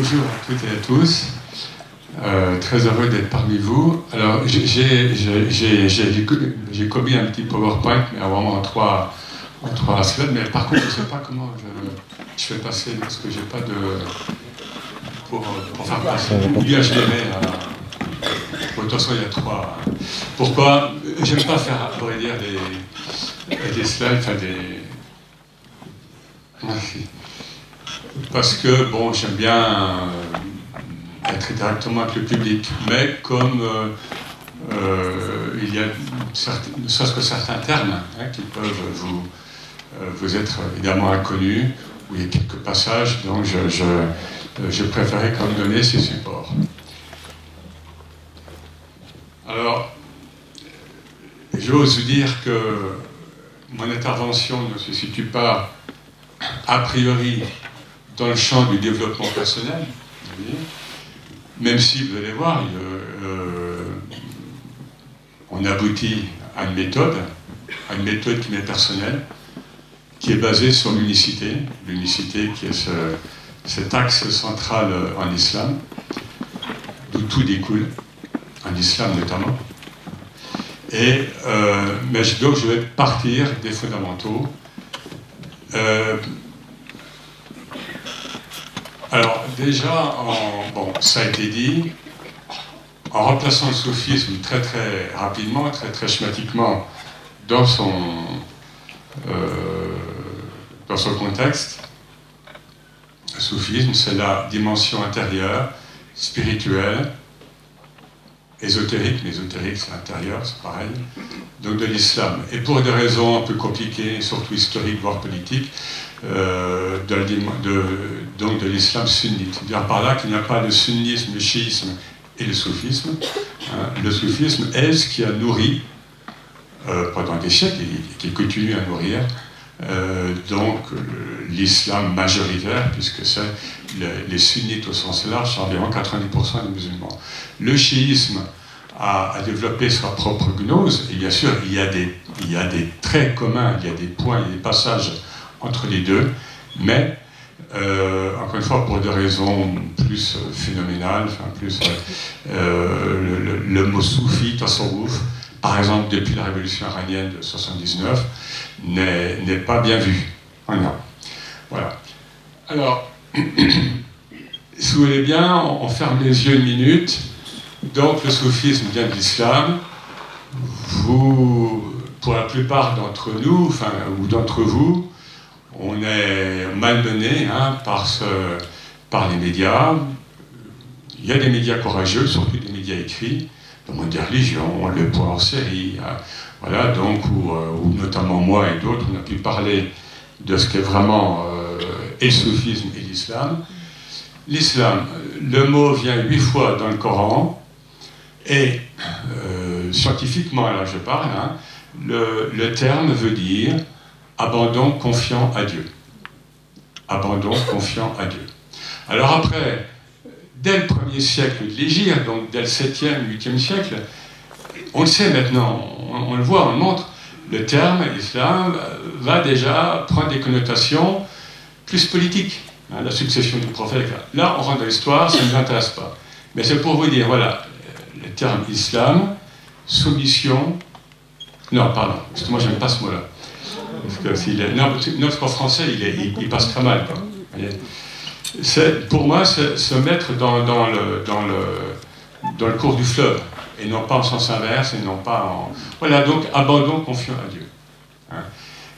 bonjour à toutes et à tous. Euh, très heureux d'être parmi vous. Alors, j'ai commis un petit PowerPoint, mais vraiment en trois, en trois slides. Mais par contre, je ne sais pas comment je, je, fais passer, parce que j'ai pas de. Pour, pour, faire passer. Ou bien je les mets à. Bon, de toute façon, il y a trois. Pourquoi? J'aime pas faire, dire, des, des slides, enfin des. Merci parce que bon, j'aime bien euh, être directement avec le public, mais comme euh, euh, il y a ne serait-ce que certains termes hein, qui peuvent vous, vous être évidemment inconnus, où il y a quelques passages, donc je, je, je préférais quand même donner ces supports. Alors, j'ose vous dire que mon intervention ne se situe pas a priori dans le champ du développement personnel, même si vous allez voir, euh, on aboutit à une méthode, à une méthode qui m'est personnelle, qui est basée sur l'unicité, l'unicité qui est cet axe central en islam, d'où tout découle, en islam notamment. Et, euh, mais donc je vais partir des fondamentaux. Euh, alors déjà, bon, ça a été dit, en remplaçant le sophisme très très rapidement, très très schématiquement dans son, euh, dans son contexte, le sophisme c'est la dimension intérieure, spirituelle, ésotérique, mais ésotérique c'est intérieur, c'est pareil, donc de l'islam. Et pour des raisons un peu compliquées, surtout historiques, voire politiques, euh, de, donc de l'islam sunnite. Dire par là qu'il n'y a pas de sunnisme, le chiisme et le soufisme. Hein. Le soufisme est ce qui a nourri euh, pendant des siècles et qui continue à nourrir euh, donc l'islam majoritaire, puisque c'est les sunnites au sens large, c'est environ 90% des musulmans. Le chiisme a, développé sa propre gnose, et bien sûr, il y, a des, traits communs, il y a des points, il y a des passages entre les deux, mais euh, encore une fois, pour des raisons plus euh, phénoménales, plus, euh, le, mot soufi, tasawwuf, par exemple, depuis la révolution iranienne de 79, n'est pas bien vu. Voilà. voilà. Alors, si vous voulez bien, on, ferme les yeux une minute. Donc, le soufisme vient de l'islam. Vous, pour la plupart d'entre nous, enfin, ou d'entre vous, on est malmené hein, par, ce, par les médias. Il y a des médias courageux, surtout des médias écrits, le monde des religions, le point en série. Hein. Voilà, donc, euh, où, notamment moi et d'autres, on a pu parler de ce qu'est vraiment euh, le soufisme et l'islam. L'islam, le mot vient huit fois dans le Coran, et euh, scientifiquement, là je parle, hein, le terme veut dire abandon confiant à Dieu. Abandon confiant à Dieu. Alors après, dès le premier siècle de l'Égypte, donc dès le 7e, 8e siècle, on le sait maintenant, on, le voit, on le montre, le terme islam va déjà prendre des connotations plus politiques. Hein, la succession du prophète. Là, on rentre dans l'histoire, ça ne nous intéresse pas. Mais c'est pour vous dire, voilà, le terme islam, soumission. Non, pardon, moi j'aime pas ce mot-là. Parce que notre français, il, passe très mal. pour moi, se mettre dans le cours du fleuve, et non pas en sens inverse, et non pas en... Voilà, donc abandon confiant à Dieu. Hein.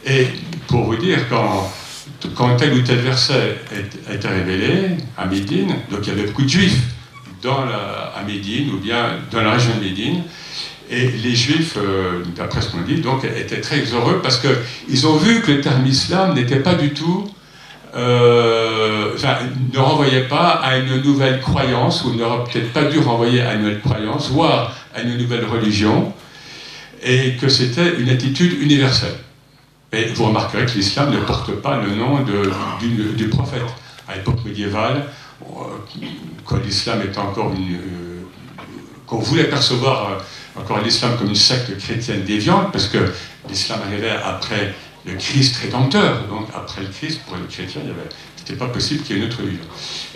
Et pour vous dire, quand, quand tel ou tel verset a été révélé à Médine, donc il y avait beaucoup de juifs dans la, à Médine, ou bien dans la région de Médine, et les Juifs, euh, d'après ce qu'on dit, donc, étaient très heureux parce qu'ils ont vu que le terme islam n'était pas du tout, euh, ne renvoyait pas à une nouvelle croyance, ou n'aurait peut-être pas dû renvoyer à une nouvelle croyance, voire à une nouvelle religion, et que c'était une attitude universelle. Et vous remarquerez que l'islam ne porte pas le nom de, du, prophète. À l'époque médiévale, euh, quand l'islam était encore une. qu'on voulait percevoir encore l'islam comme une secte chrétienne déviante, parce que l'islam arrivait après le Christ rédempteur. Donc après le Christ, pour les chrétiens, il y avait C'était pas possible qu'il y ait une autre religion.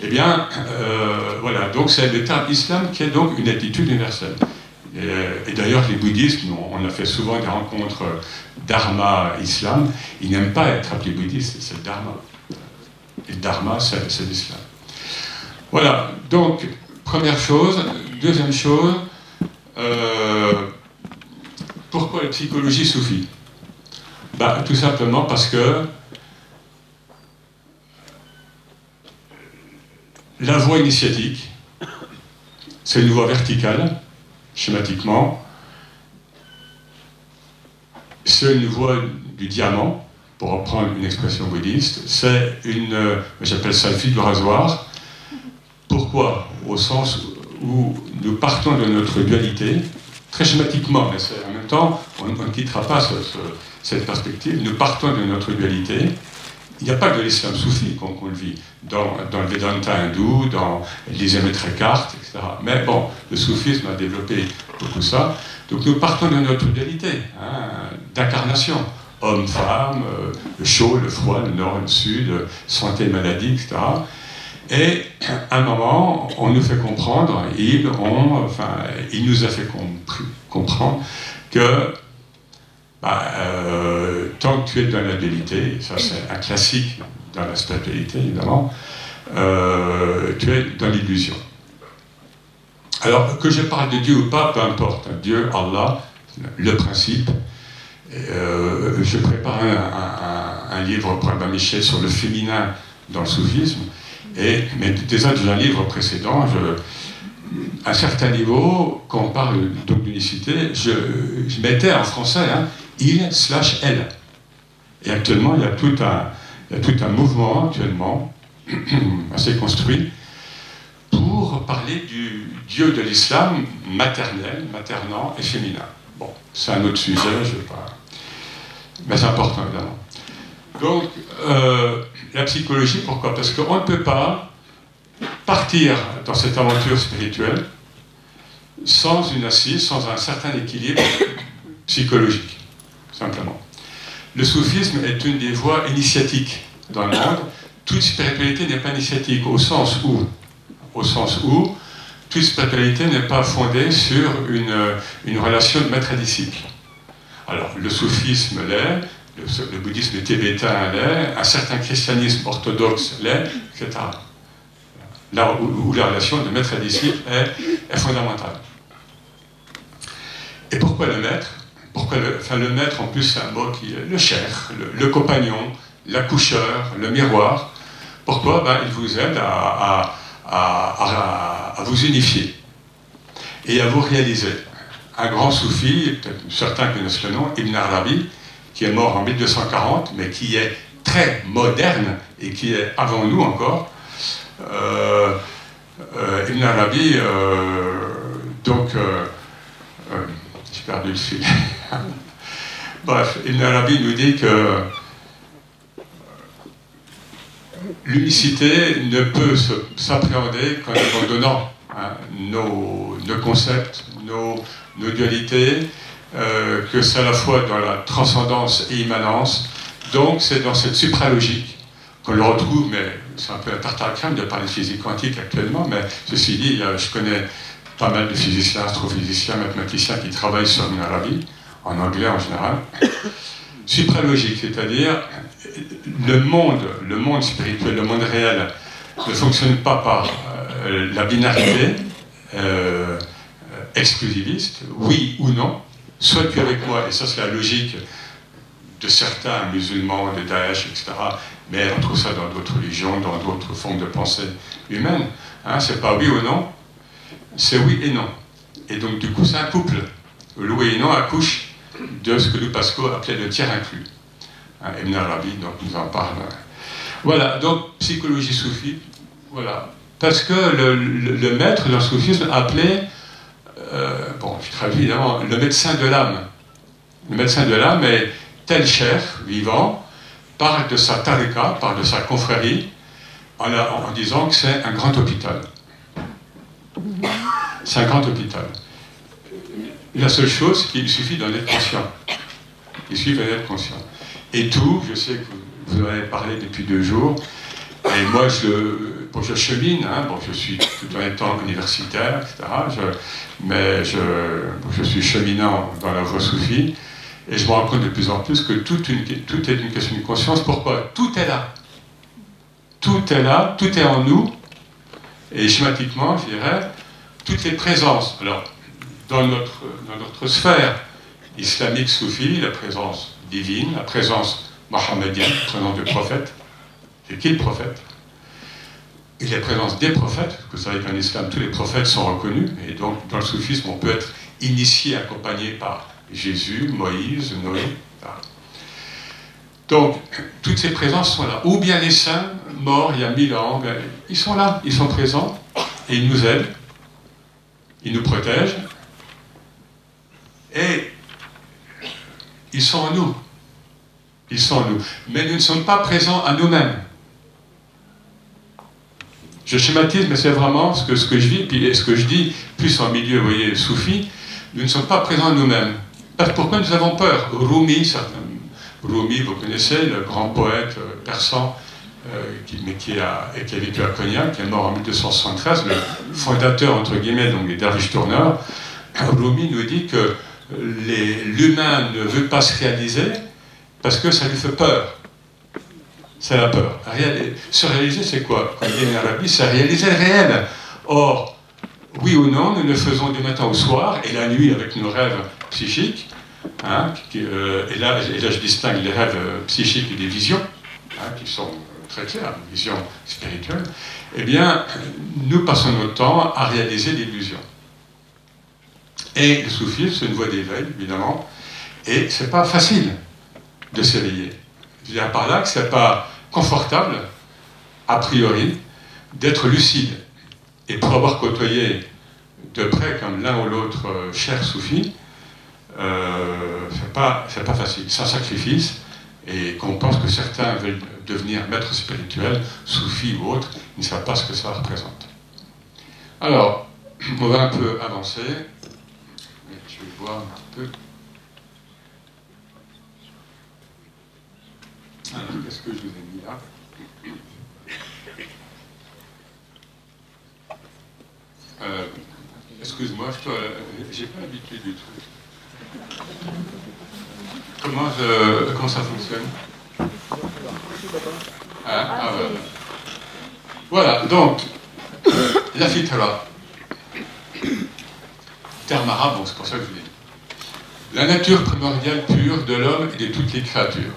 Eh bien, euh, voilà, donc c'est le terme islam qui est donc une attitude universelle. Et, d'ailleurs, les bouddhistes, on a fait souvent des rencontres dharma-islam, ils n'aiment pas être appelés bouddhistes, c'est le dharma. Et le dharma, c'est l'islam. Voilà, donc, première chose. Deuxième chose, euh, pourquoi la psychologie soufie bah, Tout simplement parce que la voie initiatique, c'est une voie verticale, schématiquement. C'est une voie du diamant, pour reprendre une expression bouddhiste. C'est une, euh, j'appelle ça le fil du rasoir. Pourquoi? Au sens où nous partons de notre dualité, très schématiquement, mais en même temps, on, ne quittera pas cette perspective, nous partons de notre dualité. Il n'y a pas que l'islam soufi qu'on le vit, dans, le Vedanta hindou, dans l'Islamique carte, etc. Mais bon, le soufisme a développé beaucoup ça. Donc nous partons de notre dualité, hein, d'incarnation. Homme, femme, euh, le chaud, le froid, le nord, le sud, santé, maladie, etc. Et à un moment, on nous fait comprendre, il, nous a fait comprendre que bah, euh, tant que tu es dans la dualité, ça c'est un classique dans la spiritualité évidemment, euh, tu es dans l'illusion. Alors que je parle de Dieu ou pas, peu importe. Dieu, Allah, le principe. Euh, je prépare un, livre pour Abba Michel sur le féminin dans le soufisme. Mais déjà dans un livre précédent, à un certain niveau, quand on parle d'unicité, je, je, mettais en français hein, il slash elle. Et actuellement, il y a tout un, tout un mouvement actuellement assez construit pour parler du Dieu de l'islam maternel, maternant et féminin. Bon, c'est un autre sujet, je ne vais pas. Mais c'est important, évidemment. Donc, euh, la psychologie, pourquoi? Parce qu'on ne peut pas partir dans cette aventure spirituelle sans une assise, sans un certain équilibre psychologique, simplement. Le soufisme est une des voies initiatiques dans le monde. Toute spiritualité n'est pas initiatique, au sens où, au sens où toute spiritualité n'est pas fondée sur une, relation de maître à disciple. Alors, le soufisme l'est, le, bouddhisme tibétain l'est, un certain christianisme orthodoxe l'est, etc. Là où, la relation de maître à disciple est, fondamentale. Et pourquoi le maître? Pourquoi le, maître, en plus, c'est un mot qui est le cher, le, compagnon, l'accoucheur, le miroir. Pourquoi? Ben, Il vous aide à, à, vous unifier et à vous réaliser. Un grand soufi, certains connaissent le nom, Ibn Arabi, qui est mort en 1240, mais qui est très moderne et qui est avant nous encore. Euh, euh, Ibn Arabi, euh, donc, j'ai perdu le fil. Bref, Ibn Arabi nous dit que l'unicité ne peut s'appréhender qu'en abandonnant hein, nos, concepts, nos dualités, euh, que c'est à la fois dans la transcendance et immanence. Donc c'est dans cette supralogique qu'on le retrouve, mais c'est un peu un tartare crème de parler de physique quantique actuellement, mais ceci dit, je connais pas mal de physiciens, astrophysiciens, mathématiciens qui travaillent sur l'Arabie, en anglais en général. Supralogique, c'est-à-dire le monde, le monde spirituel, le monde réel ne fonctionne pas par euh, la binarité euh, exclusiviste, oui ou non, soit tu es avec moi, et ça c'est la logique de certains musulmans, de Daesh, etc., mais on trouve ça dans d'autres religions, dans d'autres formes de pensée humaine. Hein, c'est pas oui ou non, c'est oui et non. Et donc du coup c'est un couple. Le oui et non accouche de ce que nous Pascal appelait le tiers inclus. Hein, Ibn Arabi donc, nous en parle. Voilà, donc psychologie soufie, voilà. Parce que le, le maître dans le soufisme appelait euh, bon, je traduis évidemment, le médecin de l'âme. Le médecin de l'âme est tel cher, vivant, parle de sa tarika, parle de sa confrérie, en, disant que c'est un grand hôpital. C'est un grand hôpital. La seule chose, c'est qu'il suffit d'en être conscient. Il suffit d'en être conscient. Et tout, je sais que vous en avez parlé depuis deux jours, et moi, je, je chemine, hein, bon, je suis tout en étant universitaire, etc. mais je, suis cheminant dans la voie soufie, et je me rends compte de plus en plus que tout, est une question de conscience. Pourquoi? Tout est là. Tout est là, tout est en nous, et schématiquement, je dirais, toutes les présences. Alors, dans notre, sphère islamique soufie, la présence divine, la présence mohammedienne, la présence du prophète, et qui le prophète? Et la présence des prophètes, que vous savez qu'en islam, tous les prophètes sont reconnus, et donc dans le soufisme, on peut être initié, accompagné par Jésus, Moïse, Noé. Donc, toutes ces présences sont là. Ou bien les saints, morts il y a mille ans, ben, ils sont là, ils sont présents, et ils nous aident, ils nous protègent, et ils sont en nous. Ils sont en nous. Mais nous ne sommes pas présents à nous-mêmes. Je schématise, mais c'est vraiment ce que, ce que je vis, puis ce que je dis, plus en milieu, vous voyez, soufi, nous ne sommes pas présents nous-mêmes. Pourquoi nous avons peur? Rumi, Rumi, vous connaissez, le grand poète euh, persan, euh, qui, mais qui a, qui a vécu à Cognac, qui est mort en 1273, le fondateur, entre guillemets, donc des derviches tourneurs, Rumi nous dit que l'humain ne veut pas se réaliser parce que ça lui fait peur. C'est la peur. Se réaliser, c'est quoi? C'est réaliser le réel. Or, oui ou non, nous le faisons du matin au soir, et la nuit avec nos rêves psychiques. Hein, euh, et, là, je distingue les rêves euh, psychiques et des visions, hein, qui sont très claires, visions spirituelles. Eh bien, nous passons notre temps à réaliser l'illusion. Et le soufisme, c'est une voie d'éveil, évidemment, et c'est pas facile de s'éveiller. Je dire par là que c'est pas a priori, d'être lucide. Et pour avoir côtoyé de près, comme l'un ou l'autre euh, cher soufi, euh, c'est pas, pas facile. C'est un sacrifice, et qu'on pense que certains veulent devenir maîtres spirituels, soufis ou autres, ils ne savent pas ce que ça représente. Alors, on va un peu avancer. Je vais voir un peu. Qu'est-ce que je vous ai mis là euh, Excuse-moi, je n'ai pas l'habitude du truc. Comment, ça fonctionne ah, ah, Voilà, donc, la fitra. Terme arabe, c'est pour ça que je dis. La nature primordiale pure de l'homme et de toutes les créatures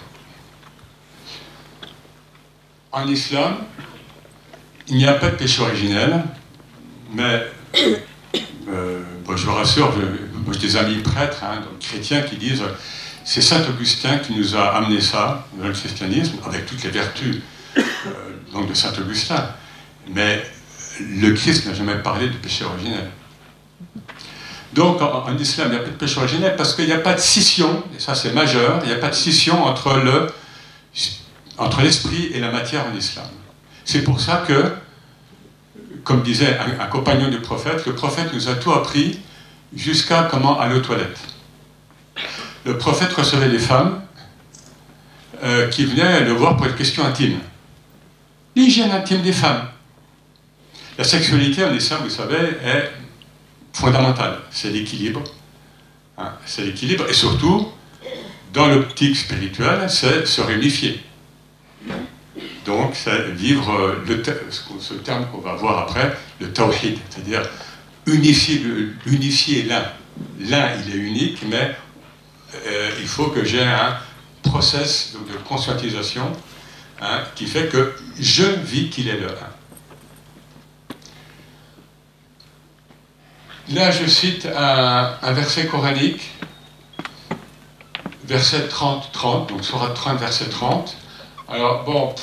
en islam, il n'y a pas de péché originel, mais euh, je vous rassure, j'ai des amis prêtres, hein, chrétiens, qui disent c'est Saint Augustin qui nous a amené ça dans le christianisme, avec toutes les vertus euh, donc de Saint Augustin. Mais le Christ n'a jamais parlé de péché originel. Donc en, islam, il n'y a pas de péché originel parce qu'il n'y a pas de scission, et ça c'est majeur, il n'y a pas de scission entre le entre l'esprit et la matière en islam. C'est pour ça que, comme disait un, compagnon du prophète, le prophète nous a tout appris jusqu'à comment aller aux toilettes. Le prophète recevait des femmes euh, qui venaient le voir pour une question intime. L'hygiène intime des femmes. La sexualité en islam, vous savez, est fondamentale. C'est l'équilibre. Hein, c'est l'équilibre. Et surtout, dans l'optique spirituelle, c'est se réunifier. Donc, vivre euh, ce terme qu'on va voir après, le tawhid, c'est-à-dire unifier, l'un. L'un, il est unique, mais euh, il faut que j'ai un process de conscientisation hein, qui fait que je vis qu'il est le un. Là, je cite un, un verset coranique, verset 30-30, donc sera 30, verset 30. Alors, bon,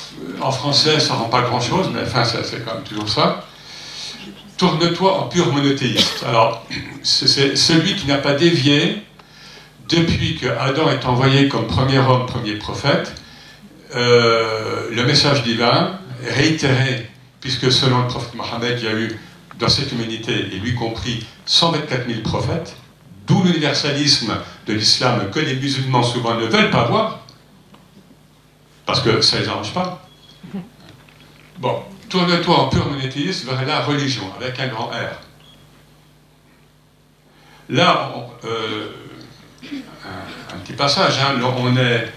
en français, ça ne rend pas grand-chose, mais enfin, c'est quand même toujours ça. Tourne-toi en pur monothéiste. Alors, c'est celui qui n'a pas dévié depuis que Adam est envoyé comme premier homme, premier prophète, euh, le message divin réitéré, puisque selon le prophète Mohammed, il y a eu dans cette humanité, et lui compris, 124 000 prophètes, d'où l'universalisme de l'islam que les musulmans souvent ne veulent pas voir, parce que ça ne les arrange pas. Bon, tourne-toi en pur monothéisme vers la religion, avec un grand R. Là, euh, un, petit passage, hein, on est,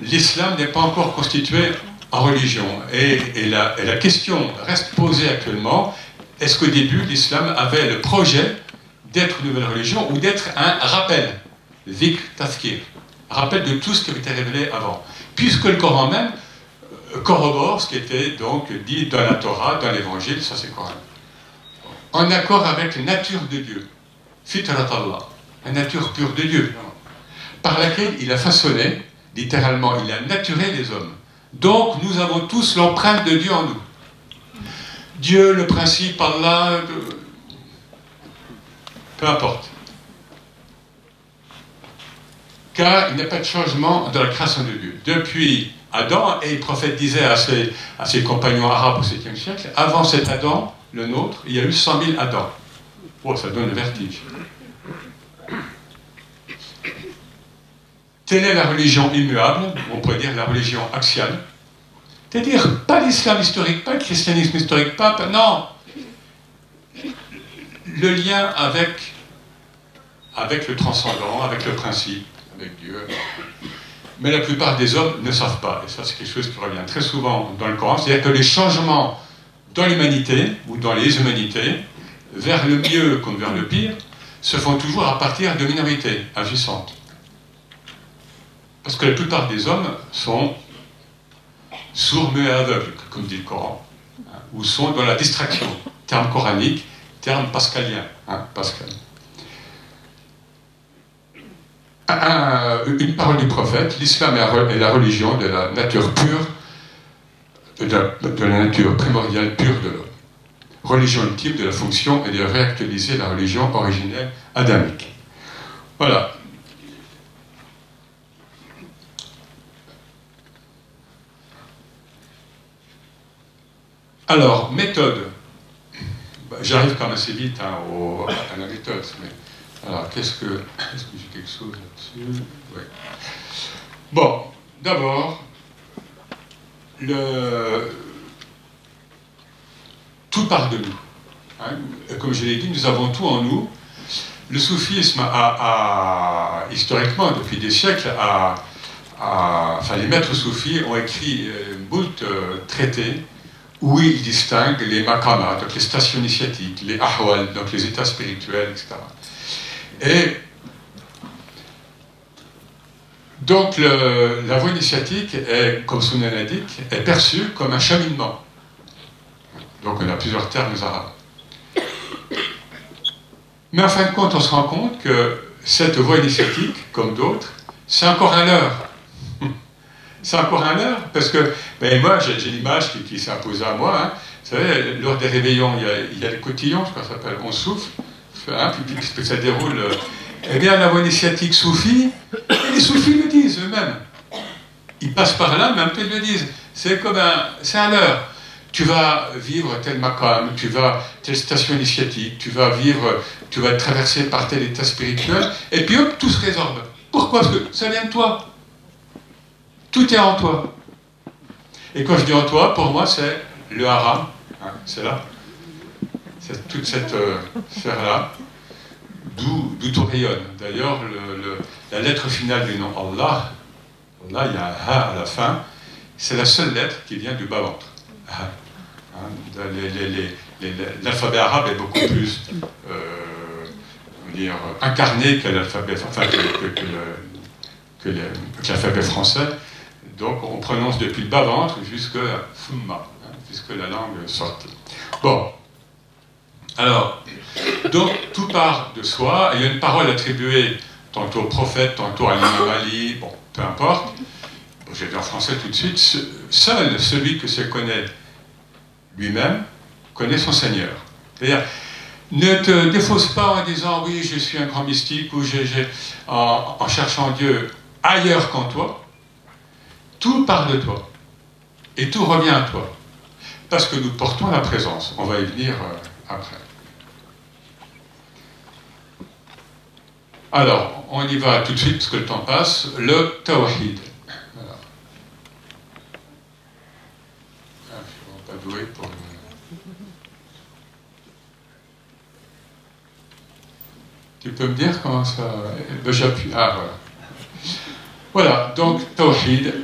l'islam n'est pas encore constitué en religion. Et, la, et, la, question reste posée actuellement, est-ce qu'au début, l'islam avait le projet d'être une nouvelle religion ou d'être un rappel, zik tafkir, rappel de tout ce qui avait été révélé avant Puisque le Coran même euh, corrobore ce qui était donc dit dans la Torah, dans l'Évangile, ça c'est Coran. En accord avec la nature de Dieu, fitrat Allah, la nature pure de Dieu, par laquelle il a façonné, littéralement, il a naturé les hommes. Donc nous avons tous l'empreinte de Dieu en nous. Dieu, le principe, Allah, peu importe. Car il n'y a pas de changement dans la création de Dieu. Depuis Adam, et le prophète disait à ses, à ses compagnons arabes au 7e siècle, avant cet Adam, le nôtre, il y a eu 100 000 Adam. Oh, ça donne le vertige. Telle est la religion immuable, on pourrait dire la religion axiale. C'est-à-dire, pas l'islam historique, pas le christianisme historique, pas, non. Le lien avec, avec le transcendant, avec le principe, avec Dieu. Mais la plupart des hommes ne savent pas, et ça c'est quelque chose qui revient très souvent dans le Coran, c'est-à-dire que les changements dans l'humanité, ou dans les humanités, vers le mieux comme vers le pire, se font toujours à partir de minorités agissantes. Parce que la plupart des hommes sont sourds, muets et aveugles, comme dit le Coran, hein, ou sont dans la distraction, terme coranique, terme pascalien. Hein, Pascal. Une parole du prophète, l'islam est la religion de la nature pure, de la, nature primordiale pure de l'homme. Religion ultime de la fonction et de réactualiser la religion originelle adamique. Voilà, Alors, méthode. Bah, j'arrive quand même assez vite hein, à la méthode. Mais, alors, qu'est-ce que. Est-ce que j'ai quelque chose Bon, d'abord, tout part de nous. Hein. Comme je l'ai dit, nous avons tout en nous. Le soufisme a, historiquement, depuis des siècles, a, enfin, les maîtres soufis ont écrit euh, moult euh, traités où il distingue les makamas, donc les stations initiatiques, les ahwal, donc les états spirituels, etc. Et donc la voie initiatique, est, comme nom l'indique, est perçue comme un cheminement. Donc on a plusieurs termes arabes. Mais en fin de compte, on se rend compte que cette voie initiatique, comme d'autres, c'est encore un leurre c'est encore un heure, parce que ben, moi, j'ai l'image qui, imposée à moi. Hein. Vous savez, lors des réveillons, il y a, les cotillons, je crois que ça s'appelle, on souffle, hein, ça déroule. Eh bien, la voie initiatique soufie, les soufis le disent eux-mêmes. Ils passent par là, mais un peu ils le disent. C'est comme un, c'est un heure. Tu vas vivre tel makam, tu vas telle station initiatique, tu vas vivre, tu vas être traversé par tel état spirituel, et puis hop, tout se résorbe. Pourquoi? Parce que ça vient de toi. Tout est en toi. Et quand je dis en toi, pour moi, c'est le haram. Hein, c'est là. C'est toute cette euh, sphère-là. D'où tout rayonne. D'ailleurs, la lettre finale du nom Allah, là, il y a un ha à la fin, c'est la seule lettre qui vient du bas-ventre. Hein, l'alphabet arabe est beaucoup plus euh, incarné que l'alphabet enfin, que français. Donc on prononce depuis le bas-ventre jusqu'à fumma, hein, la langue sorte. Bon. Alors, donc tout part de soi. Il y a une parole attribuée tantôt au prophète, tantôt à l'imam Ali, bon, peu importe. Bon, J'ai dit en français tout de suite. Seul celui que se connaît lui-même connaît son Seigneur. C'est-à-dire, ne te défausse pas en disant oui, je suis un grand mystique ou en cherchant Dieu ailleurs qu'en toi. Tout part de toi. Et tout revient à toi. Parce que nous portons la présence. On va y venir euh, après. Alors, on y va tout de suite parce que le temps passe. Le tawhid. Ah, tu peux me dire comment ça. Eh ben, j'appuie. Ah, voilà. Voilà, donc tawhid,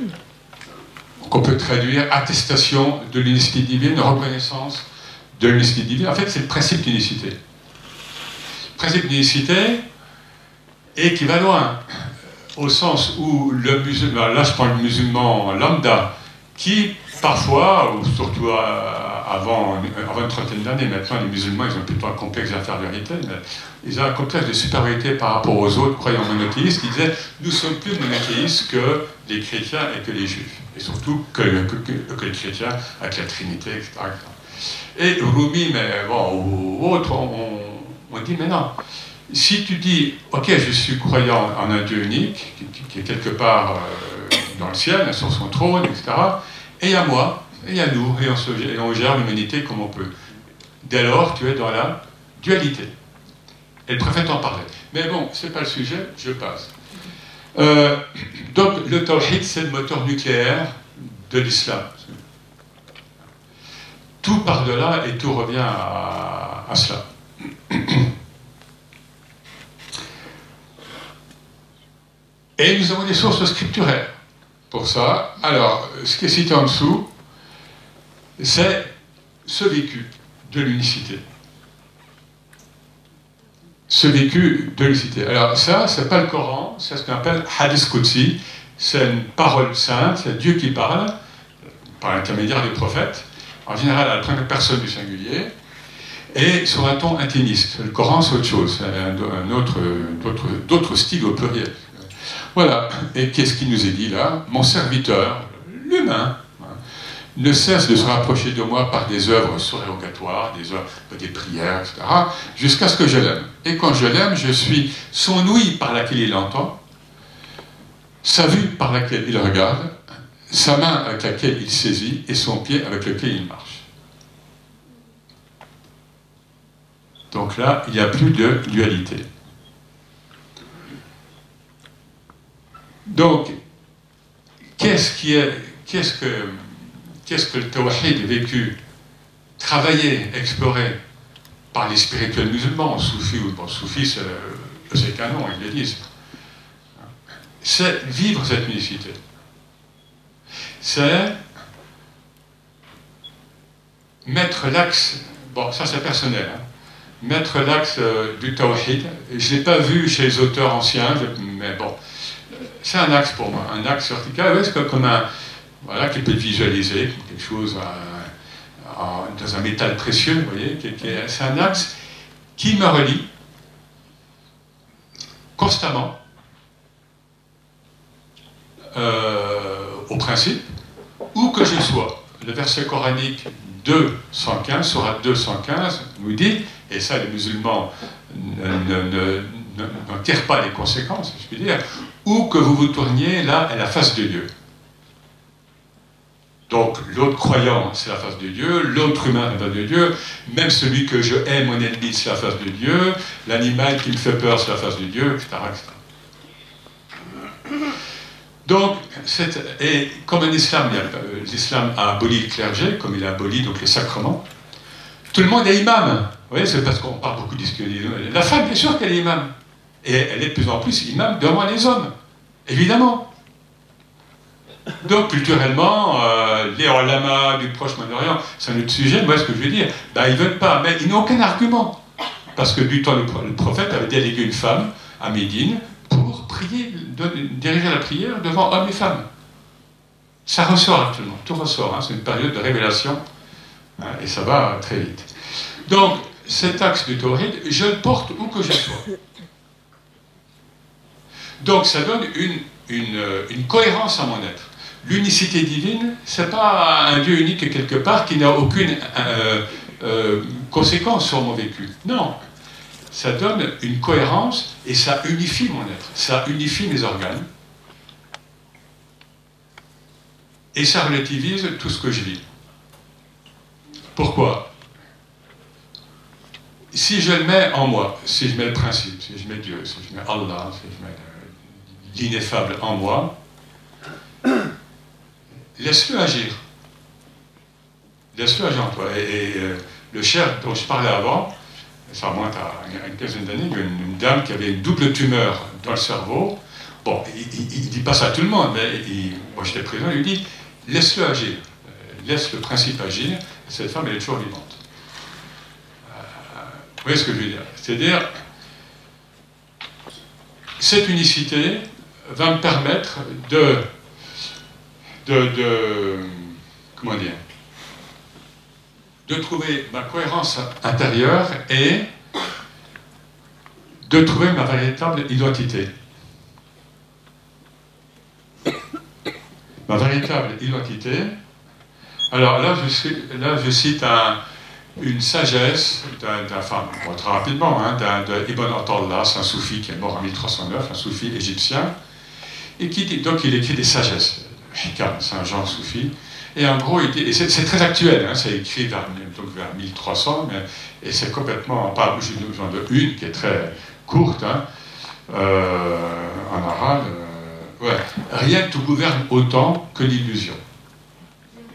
qu'on peut traduire attestation de l'unicité divine, reconnaissance de l'unicité divine. En fait, c'est le principe d'unicité. Le principe d'unicité, et qui va loin, au sens où le musulman, là je prends le musulman lambda, qui parfois, ou surtout avant, avant une trentaine d'années, maintenant les musulmans ils ont plutôt un complexe d'infériorité, mais ils ont un complexe de supériorité par rapport aux autres croyants monothéistes qui disaient nous sommes plus monothéistes que les chrétiens et que les juifs, et surtout que, que, les chrétiens avec la Trinité, etc. Et Rumi, mais bon, ou autres, on, on dit mais non, si tu dis, ok, je suis croyant en un Dieu unique, qui, est quelque part euh, dans le ciel, sur son trône, etc., et à moi, et à nous, et on, gère l'humanité comme on peut. Dès lors, tu es dans la dualité. Et le prophète en parlait. Mais bon, ce n'est pas le sujet, je passe. Euh, donc, le tawhid, c'est le moteur nucléaire de l'islam. Tout par-delà et tout revient à cela. Et nous avons des sources scripturaires pour ça. Alors, ce qui est cité en dessous, c'est ce vécu de l'unicité. Ce vécu de l'unicité. Alors ça, c'est pas le Coran, c'est ce qu'on appelle Hadith Qudsi. C'est une parole sainte, c'est Dieu qui parle, par l'intermédiaire des prophètes, en général à la première personne du singulier, et sur un ton intimiste. Le Coran, c'est autre chose, c'est un, autre, d'autres styles au pluriel. Voilà. Et qu'est-ce qui nous est dit là? Mon serviteur, l'humain, hein, ne cesse de se rapprocher de moi par des œuvres surérogatoires, des œuvres, des prières, etc., jusqu'à ce que je l'aime. Et quand je l'aime, je suis son ouïe par laquelle il entend, sa vue par laquelle il regarde, sa main avec laquelle il saisit et son pied avec lequel il marche. Donc là, il n'y a plus de dualité. Donc, qu'est-ce que le tawhid vécu, travaillé, exploré par les spirituels musulmans, soufis ou bon, soufis, c'est canon, ils le disent. C'est vivre cette unicité. C'est mettre l'axe, bon, ça c'est personnel, hein, mettre l'axe euh, du tawhid. Je ne l'ai pas vu chez les auteurs anciens, mais bon, c'est un axe pour moi, un axe vertical, comme un, voilà, qui peut être visualisé, quelque chose dans un métal précieux, vous voyez, c'est un axe qui me relie constamment euh, au principe, où que je sois. Le verset coranique 215, sera 215, nous dit, et ça les musulmans n'en tirent pas les conséquences, je puis dire, où que vous vous tourniez, là est la face de Dieu. Donc l'autre croyant, c'est la face de Dieu, l'autre humain, c'est la face de Dieu, même celui que je hais, mon ennemi, c'est la face de Dieu, l'animal qui me fait peur, c'est la face de Dieu, etc. Donc, comme en islam, euh, l'islam a aboli le clergé, comme il a aboli donc les sacrements, tout le monde est imam. Vous voyez, c'est parce qu'on parle beaucoup d'islam. La femme, bien sûr qu'elle est imam. Et elle est de plus en plus imam devant les hommes, évidemment. Donc, culturellement, euh, les ulama du Proche-Moyen-Orient, c'est un autre sujet, moi, ce que je veux dire, ben, ils ne veulent pas, mais ils n'ont aucun argument. Parce que du temps, le, prophète avait délégué une femme à Médine pour prier, diriger la prière devant hommes et femmes. Ça ressort actuellement, tout ressort, hein, c'est une période de révélation, hein, et ça va très vite. Donc, cet axe du tawhid, je le porte où que je sois. Donc ça donne euh, une, cohérence à mon être. L'unicité divine, c'est pas un Dieu unique quelque part qui n'a aucune euh, euh, conséquence sur mon vécu. Non. Ça donne une cohérence et ça unifie mon être. Ça unifie mes organes. Et ça relativise tout ce que je vis. Pourquoi? Si je le mets en moi, si je mets le principe, si je mets Dieu, si je mets Allah, si je mets l'ineffable en moi, laisse-le agir. Laisse-le agir en toi. Et, euh, le cher dont je parlais avant, ça remonte à une quinzaine d'années, une, dame qui avait une double tumeur dans le cerveau. Bon, il ne dit pas ça à tout le monde, mais moi j'étais présent, il lui dit laisse-le agir, euh, laisse le principe agir, cette femme elle est toujours vivante. Euh, vous voyez ce que je veux dire? C'est-à-dire, cette unicité va me permettre de, de, de comment dire, de trouver ma cohérence intérieure et de trouver ma véritable identité. Ma véritable identité. Alors là, je, là, je cite une sagesse d'un, enfin, très rapidement, hein, d'un, Ibn Atallah, un soufi qui est mort en 1309, un soufi égyptien, et qui donc il écrit des sagesses. C'est un genre soufi. Et en gros, c'est très actuel, hein, c'est écrit vers, donc vers 1300, mais, et c'est complètement, pas j'ai besoin de une qui est très courte, hein, euh, en arabe. Euh. Rien ne te gouverne autant que l'illusion.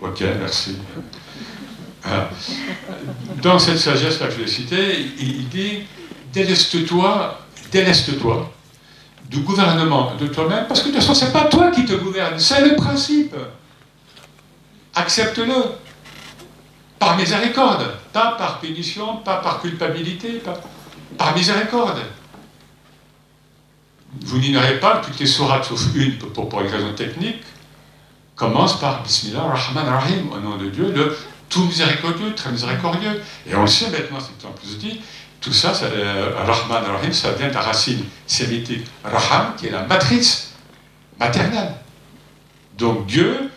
Ok, merci. Dans cette sagesse-là que je l'ai citée, il dit déleste-toi, déleste-toi du gouvernement de toi-même, parce que de toute façon, ce n'est pas toi qui te gouverne, c'est le principe accepte-le. Par miséricorde, pas par punition, pas par culpabilité, par miséricorde. Vous n'ignorez pas que toutes les sourates, sauf une pour, pour, une raison technique, commencent par Bismillah Rahman Rahim, au nom de Dieu, le tout miséricordieux, très miséricordieux. Et on le sait maintenant, c'est en plus dit, tout ça, ça euh, Rahman Rahim, ça vient de la racine sémitique Raham, qui est la matrice maternelle. Donc Dieu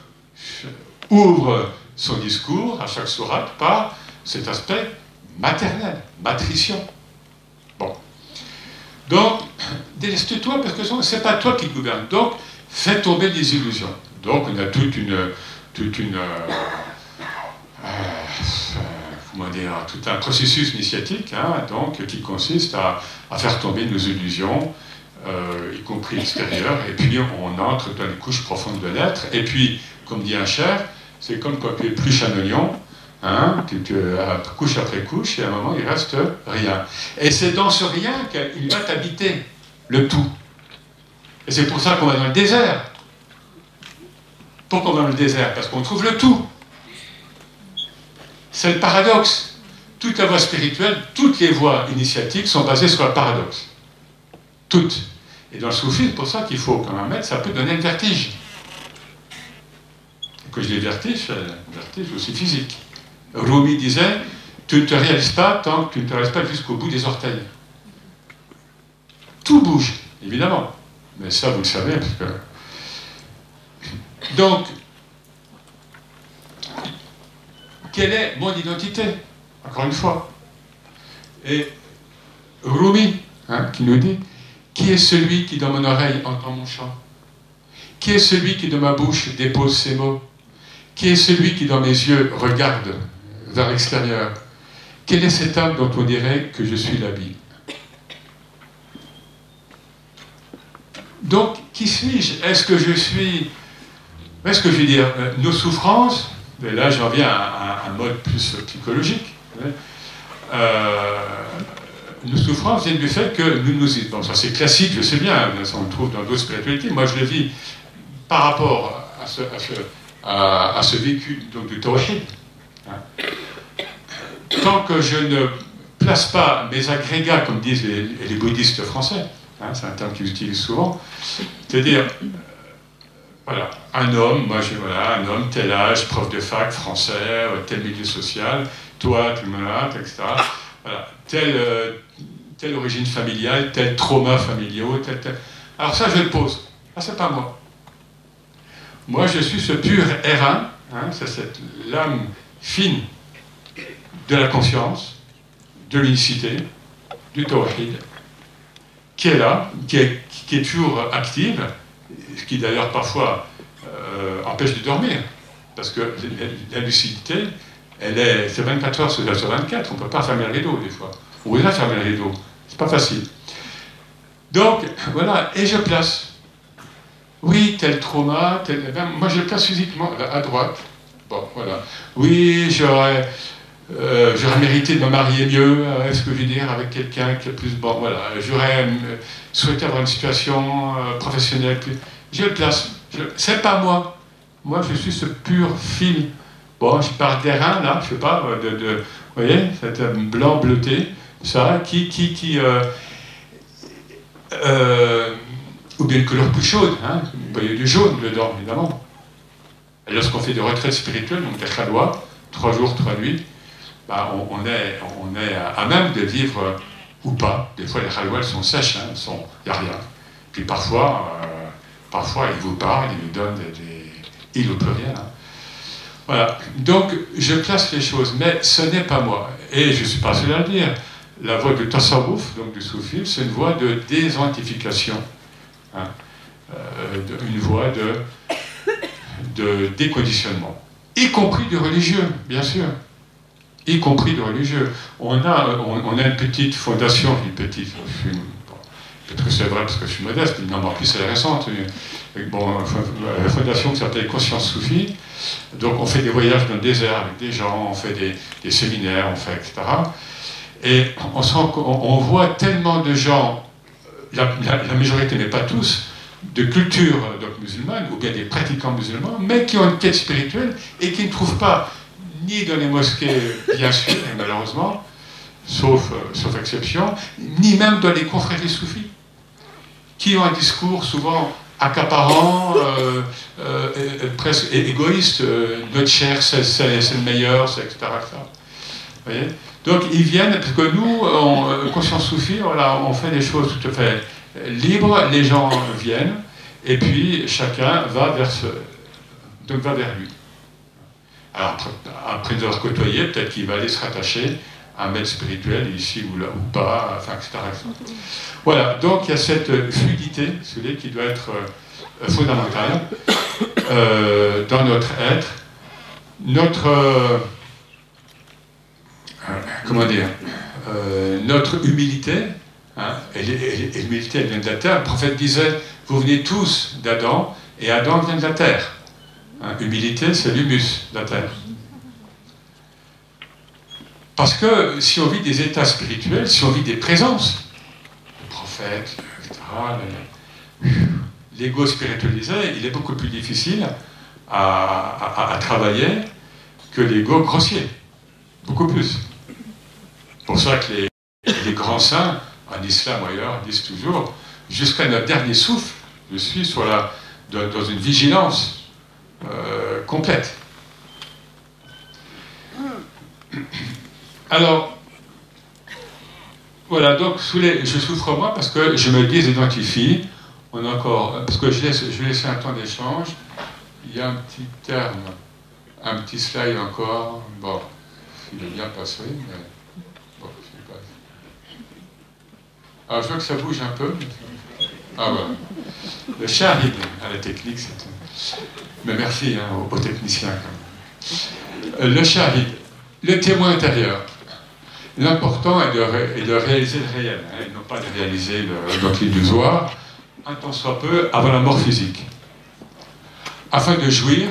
ouvre son discours à chaque sourate par cet aspect maternel, matricion. Bon. Donc, déleste-toi parce que ce n'est pas toi qui gouverne. Donc, fais tomber les illusions. Donc, on a toute une. Toute une euh, euh, comment dire, tout un processus initiatique hein, donc, qui consiste à, faire tomber nos illusions, euh, y compris extérieures, et puis on entre dans les couches profondes de l'être, et puis, comme dit un cher, c'est comme quand tu épluches un oignon, hein, tu, euh, couche après couche, et à un moment, il reste rien. Et c'est dans ce rien qu'il va t'habiter, le tout. Et c'est pour ça qu'on va dans le désert. Pourquoi on va dans le désert? Parce qu'on trouve le tout. C'est le paradoxe. Toute la voie spirituelle, toutes les voies initiatiques sont basées sur le paradoxe. Toutes. Et dans le soufisme, c'est pour ça qu'il faut quand même mettre, ça peut donner le vertige que je les vertige, vertige aussi physique. Rumi disait Tu ne te réalises pas tant que tu ne te réalises pas jusqu'au bout des orteils. Tout bouge, évidemment. Mais ça, vous le savez, parce que. Donc, quelle est mon identité? Encore une fois. Et Rumi, hein, qui nous dit Qui est celui qui dans mon oreille entend mon chant? Qui est celui qui de ma bouche dépose ses mots? Qui est celui qui, dans mes yeux, regarde vers l'extérieur? Quel est cet homme dont on dirait que je suis l'habit? Donc, qui suis-je? Est-ce que je suis. Est-ce que je veux dire euh, Nos souffrances, et là j'en viens à, un mode plus psychologique, euh, nos souffrances viennent du fait que nous nous. Bon, ça c'est classique, je sais bien, ça on le trouve dans d'autres spiritualités. Moi je le vis par rapport à ce, à ce vécu donc, du tawhid. Hein. Tant que je ne place pas mes agrégats, comme disent les, bouddhistes français, hein, c'est un terme qu'ils utilisent souvent, c'est-à-dire, voilà, un homme, moi je, voilà, un homme, tel âge, prof de fac, français, euh, tel milieu social, toi, tu me etc. Voilà, telle, euh, telle origine familiale, tel trauma familial, tel, tel. Alors ça, je le pose. Ah, c'est pas moi. Moi, je suis ce pur R1, hein, c'est cette lame fine de la conscience, de l'unicité, du tawhid, qui est là, qui est, qui est toujours active, ce qui d'ailleurs parfois euh, empêche de dormir, parce que la lucidité, elle est, c'est 24 heures sur 24, on ne peut pas fermer le rideau des fois. On va fermer le rideau, c'est pas facile. Donc, voilà, et je place oui, tel trauma. Eh ben, moi je place physiquement à droite. Bon, voilà. Oui, j'aurais. euh, mérité de me marier mieux, euh, est-ce que je veux dire, avec quelqu'un qui est plus bon, voilà, j'aurais souhaité avoir une situation professionnelle plus. Je le place. C'est pas moi. Moi, je suis ce pur fil. Bon, je pars d'airain, là, je sais pas, de, de vous voyez, cette blanc bleuté, ça, qui, qui, qui, ou bien une couleur plus chaude, hein, vous voyez du jaune dedans, évidemment. Lorsqu'on fait des retraites spirituelles, donc des khalwa, trois jours, trois nuits, bah, on, est, on est à même de vivre ou pas. Des fois, les khalwa, sont sèches, il hein, n'y a rien. Puis parfois, euh, parfois, ils vous parlent, ils vous donnent des... ne peuvent rien. Hein. Voilà. Donc, je place les choses, mais ce n'est pas moi. Et je ne suis pas seul à le dire. La voie du tasawwuf, donc du soufisme, c'est une voie de désidentification. Hein. Euh, une voie de de déconditionnement, y compris du religieux, bien sûr, y compris du religieux. On a, on, a une petite fondation, une petite, peut-être que c'est vrai parce que je suis modeste, mais non, en plus elle est récente. Bon, la fondation s'appelle Conscience Soufie. Donc on fait des voyages dans le désert avec des gens, on fait des, séminaires, on fait, etc. Et on, on, voit tellement de gens, la, la majorité, mais pas tous, de culture donc, musulmane, ou bien des pratiquants musulmans, mais qui ont une quête spirituelle et qui ne trouvent pas, ni dans les mosquées, bien sûr, et malheureusement, sauf, euh, sauf exception, ni même dans les confréries soufis, qui ont un discours souvent accaparant, euh, euh, presque égoïste, notre chair, c'est le meilleur, etc. Donc ils viennent, parce que nous, en conscience soufie, on fait des choses tout à fait libre, les gens viennent, et puis chacun va vers, ce, donc va vers lui. Alors après, nous avoir côtoyé, peut-être qu'il va aller se rattacher un maître spirituel ici ou là ou pas, enfin, etc., Voilà, donc il y a cette fluidité, celui qui doit être euh, fondamentale euh, dans notre être. Notre, euh, comment dire, notre humilité, Hein, et, l'humilité, elle vient de la terre. Le prophète disait Vous venez tous d'Adam, et Adam vient de la terre. Hein, humilité, c'est l'humus de la terre. Parce que si on vit des états spirituels, si on vit des présences, le prophète, etc., l'ego spiritualisé, il est beaucoup plus difficile à, à travailler que l'ego grossier. Beaucoup plus. C'est pour ça que les, les grands saints en islam ou ailleurs, disent toujours, jusqu'à notre dernier souffle, je suis sur dans une vigilance euh, complète. Alors, voilà, donc je souffre moi parce que je me désidentifie. On a encore, parce que je, laisse, je vais laisser un temps d'échange. Il y a un petit terme, un petit slide encore. Bon, il est bien passé, mais Alors je vois que ça bouge un peu. Ah voilà. Le shahid à la technique, c'est Mais merci hein, aux, techniciens. Euh, le shahid, le témoin intérieur. L'important est, de, réaliser le réel, hein, et non pas de réaliser le doctrine du Zohar, un temps soit peu avant la mort physique. Afin de jouir,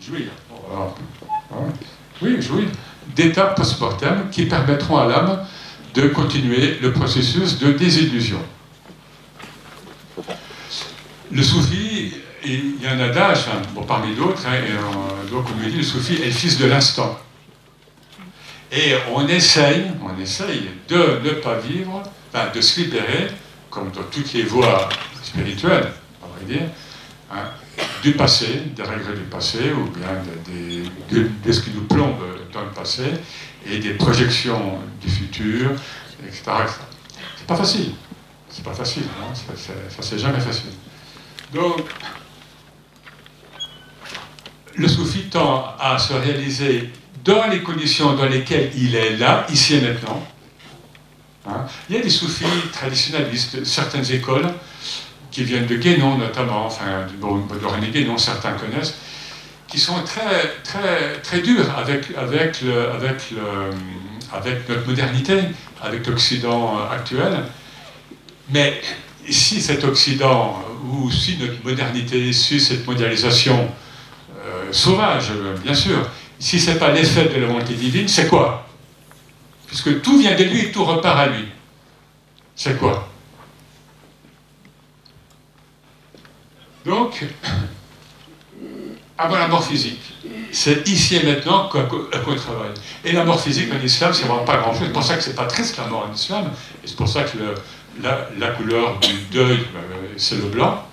jouir, hein, oui, jouir, d'étapes post-mortem qui permettront à l'âme de continuer le processus de désillusion. Le soufi, il y a un adage, hein, parmi d'autres, hein, donc on me dit le soufi est le fils de l'instant. Et on essaye, on essaye de ne pas vivre, enfin, de se libérer, comme dans toutes les voies spirituelles, on va dire, hein, du passé, des regrets du passé, ou bien de, ce qui nous plombe dans le passé, et des projections du futur, etc. C'est pas facile. C'est pas facile, ça c'est jamais facile. Donc, le soufi tend à se réaliser dans les conditions dans lesquelles il est là, ici et maintenant. Hein. il y a des soufis traditionnalistes, certaines écoles qui viennent de Guénon notamment, enfin de René Guénon, certains connaissent, qui sont très, très, très durs avec, avec, le, avec notre modernité, avec l'Occident actuel. Mais si cet Occident, ou si notre modernité, si cette mondialisation euh, sauvage, bien sûr, si ce n'est pas l'effet de la volonté divine, c'est quoi? Puisque tout vient de lui et tout repart à lui. C'est quoi? Donc, avoir la mort physique, c'est ici et maintenant qu'on travaille. Et la mort physique en islam, c'est vraiment pas grand-chose. C'est pour ça que c'est pas triste la mort en islam. Et c'est pour ça que la, couleur du deuil, euh, c'est le blanc.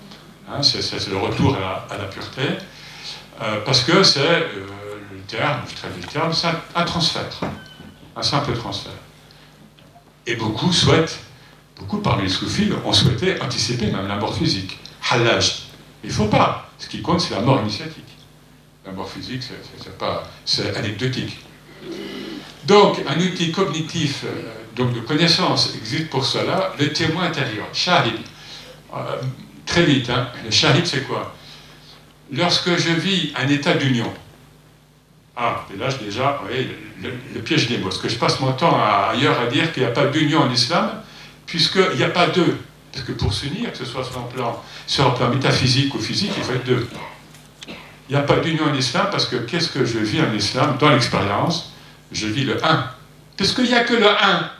Hein, c'est le retour à la, pureté. Euh, parce que c'est euh, je traduis le terme, c'est un, transfert. Un simple transfert. Et beaucoup souhaitent, beaucoup parmi les soufis ont souhaité anticiper même la mort physique. Halaj. Il ne faut pas. Ce qui compte, c'est la mort initiatique. La mort physique, c'est anecdotique. Donc, un outil cognitif euh, donc de connaissance existe pour cela, le témoin intérieur, shahid. Euh, très vite, hein. le shahid, c'est quoi? Lorsque je vis un état d'union, ah, et là, déjà, vous voyez, le, piège des mots. Parce que je passe mon temps ailleurs à dire qu'il n'y a pas d'union en islam, puisqu'il n'y a pas deux. Parce que pour s'unir, que ce soit sur un plan, sur un plan métaphysique ou physique, il faut être deux. Il n'y a pas d'union en islam parce que qu'est-ce que je vis en islam Dans l'expérience, je vis le un. Parce qu'il n'y a que le un.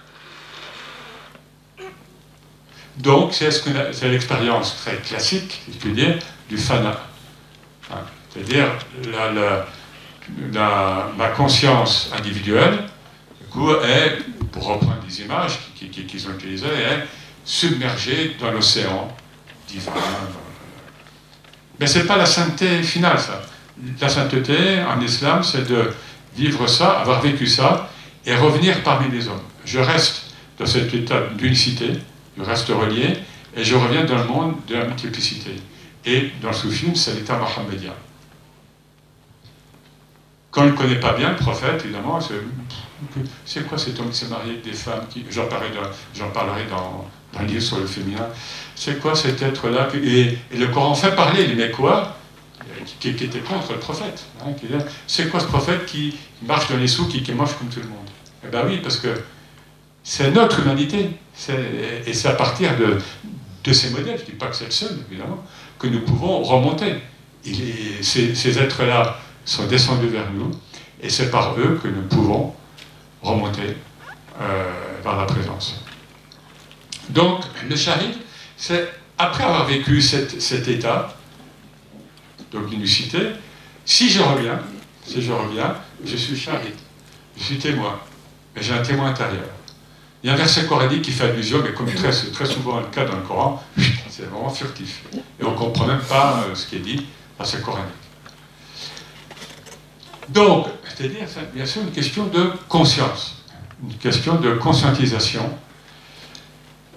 Donc, c'est l'expérience très classique, je peux dire, du fana. Hein, c'est-à-dire ma conscience individuelle, coup, est, pour reprendre des images qu'ils ont utilisées, est submergé dans l'océan divin. Mais ce n'est pas la sainteté finale, ça. La sainteté en islam, c'est de vivre ça, avoir vécu ça, et revenir parmi les hommes. Je reste dans cet état d'unicité, je reste relié, et je reviens dans le monde de la multiplicité. Et dans le soufisme, c'est l'état mohammedien. Quand on ne connaît pas bien le prophète, évidemment, c'est quoi cet homme qui s'est marié avec des femmes J'en parlerai dans, un livre sur le féminin. C'est quoi cet être-là et, le Coran fait parler les Mécois qui, étaient contre le prophète. Hein, c'est quoi ce prophète qui marche dans les sous, qui, qui mange comme tout le monde? Eh bien oui, parce que c'est notre humanité. Et c'est à partir de, ces modèles, je ne dis pas que c'est le seul, évidemment, que nous pouvons remonter. ces êtres-là sont descendus vers nous, et c'est par eux que nous pouvons remonter euh, vers la présence. Donc, le shahid, c'est après avoir vécu cet état, donc l'unicité, si je reviens, si je reviens, je suis shahid, je suis témoin, mais j'ai un témoin intérieur. Il y a un verset coranique qui fait allusion, mais comme très, très souvent le cas dans le Coran, c'est vraiment furtif. Et on ne comprend même pas euh, ce qui est dit dans ce coranique. Donc, c'est-à-dire, bien sûr, une question de conscience, une question de conscientisation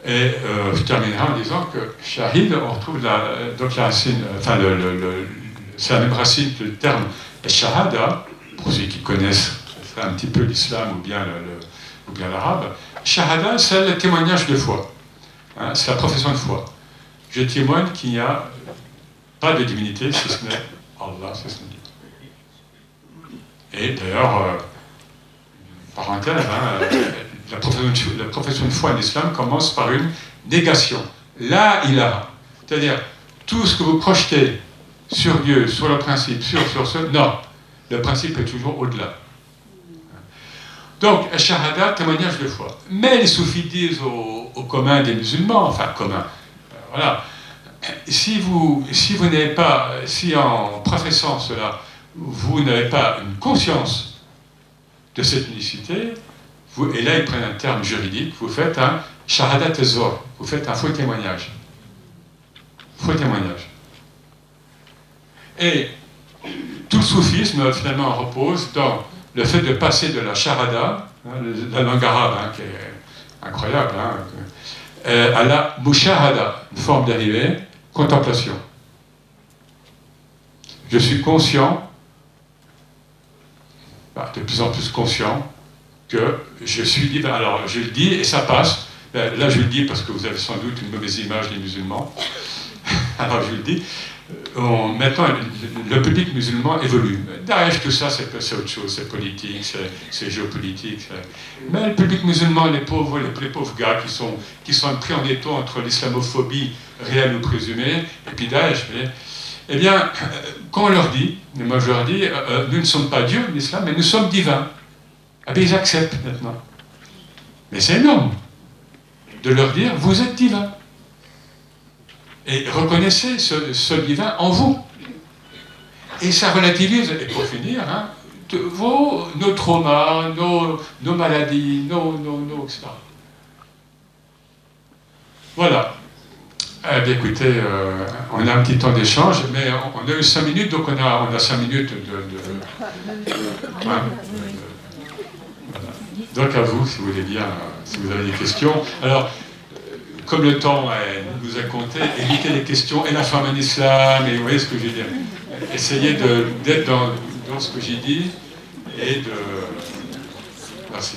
et euh, je terminerai en disant que Shahid, on retrouve la, donc la racine, enfin, le, c'est la même racine que le terme Shahada, pour ceux qui connaissent un petit peu l'islam ou bien ou bien l'arabe. Shahada, c'est le témoignage de foi. Hein, c'est la profession de foi. Je témoigne qu'il n'y a pas de divinité si ce n'est Allah, c'est ce Et d'ailleurs, euh, parenthèse, hein, la profession, de foi en islam commence par une négation. Là, il a. C'est-à-dire, tout ce que vous projetez sur Dieu, sur le principe, sur, sur ce, non. Le principe est toujours au-delà. Donc, shahada, témoignage de foi. Mais les soufis disent au, commun des musulmans, enfin commun, euh, voilà, si vous, si vous n'avez pas, si en professant cela, vous n'avez pas une conscience de cette unicité, et là ils prennent un terme juridique, vous faites un shahadat zor, vous faites un faux témoignage. Faux témoignage. Et tout le soufisme finalement repose dans le fait de passer de la charada, hein, la langue arabe hein, qui est incroyable, hein, euh, à la mushahada, une forme dérivée, contemplation. Je suis conscient, de plus en plus conscient, que je suis libre. Alors, je le dis et ça passe. Euh, là, je le dis parce que vous avez sans doute une mauvaise image des musulmans. Alors, je le dis. Euh, maintenant, le, public musulman évolue. Derrière tout ça, c'est autre chose, c'est politique, c'est géopolitique. Mais le public musulman, les pauvres, les, pauvres gars qui sont, qui sont pris en étau entre l'islamophobie réelle ou présumée, et puis Daesh, Eh bien, quand on leur dit, moi je leur dis, nous ne sommes pas Dieu, l'islam, mais nous sommes divins. Ah bien, ils acceptent maintenant. Mais c'est énorme de leur dire, vous êtes divin. Et reconnaissez ce, divin en vous. Et ça relativise, et pour finir, hein, vos, nos traumas, nos, nos maladies, nos, nos, nos, etc. Voilà. Eh bien, écoutez, euh, on a un petit temps d'échange, mais on, a eu cinq minutes, donc on a, on a cinq minutes de... Donc à vous, si vous voulez bien, si vous avez des questions. Alors, comme le temps nous a compté, évitez les questions et la femme en islam, et vous voyez ce que je veux dire. Essayez d'être dans, dans ce que j'ai dit et de... Merci.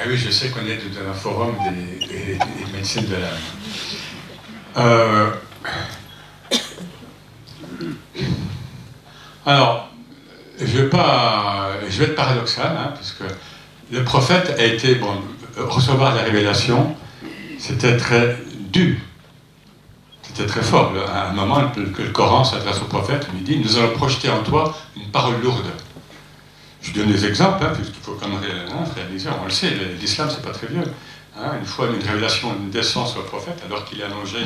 Ah oui, je sais qu'on est dans un forum des, médecines de l'âme. Euh, alors, je vais, pas, je vais être paradoxal, hein, parce que le prophète a été, bon, recevoir la révélation, c'était très dur c'était très fort. À un moment le Coran s'adresse au prophète, il lui dit Nous allons projeter en toi une parole lourde. Je donne des exemples, hein, puisqu'il faut quand même réaliser. On le sait, l'islam, c'est pas très vieux. Hein. une fois, une révélation descend sur le prophète, alors qu'il est allongé,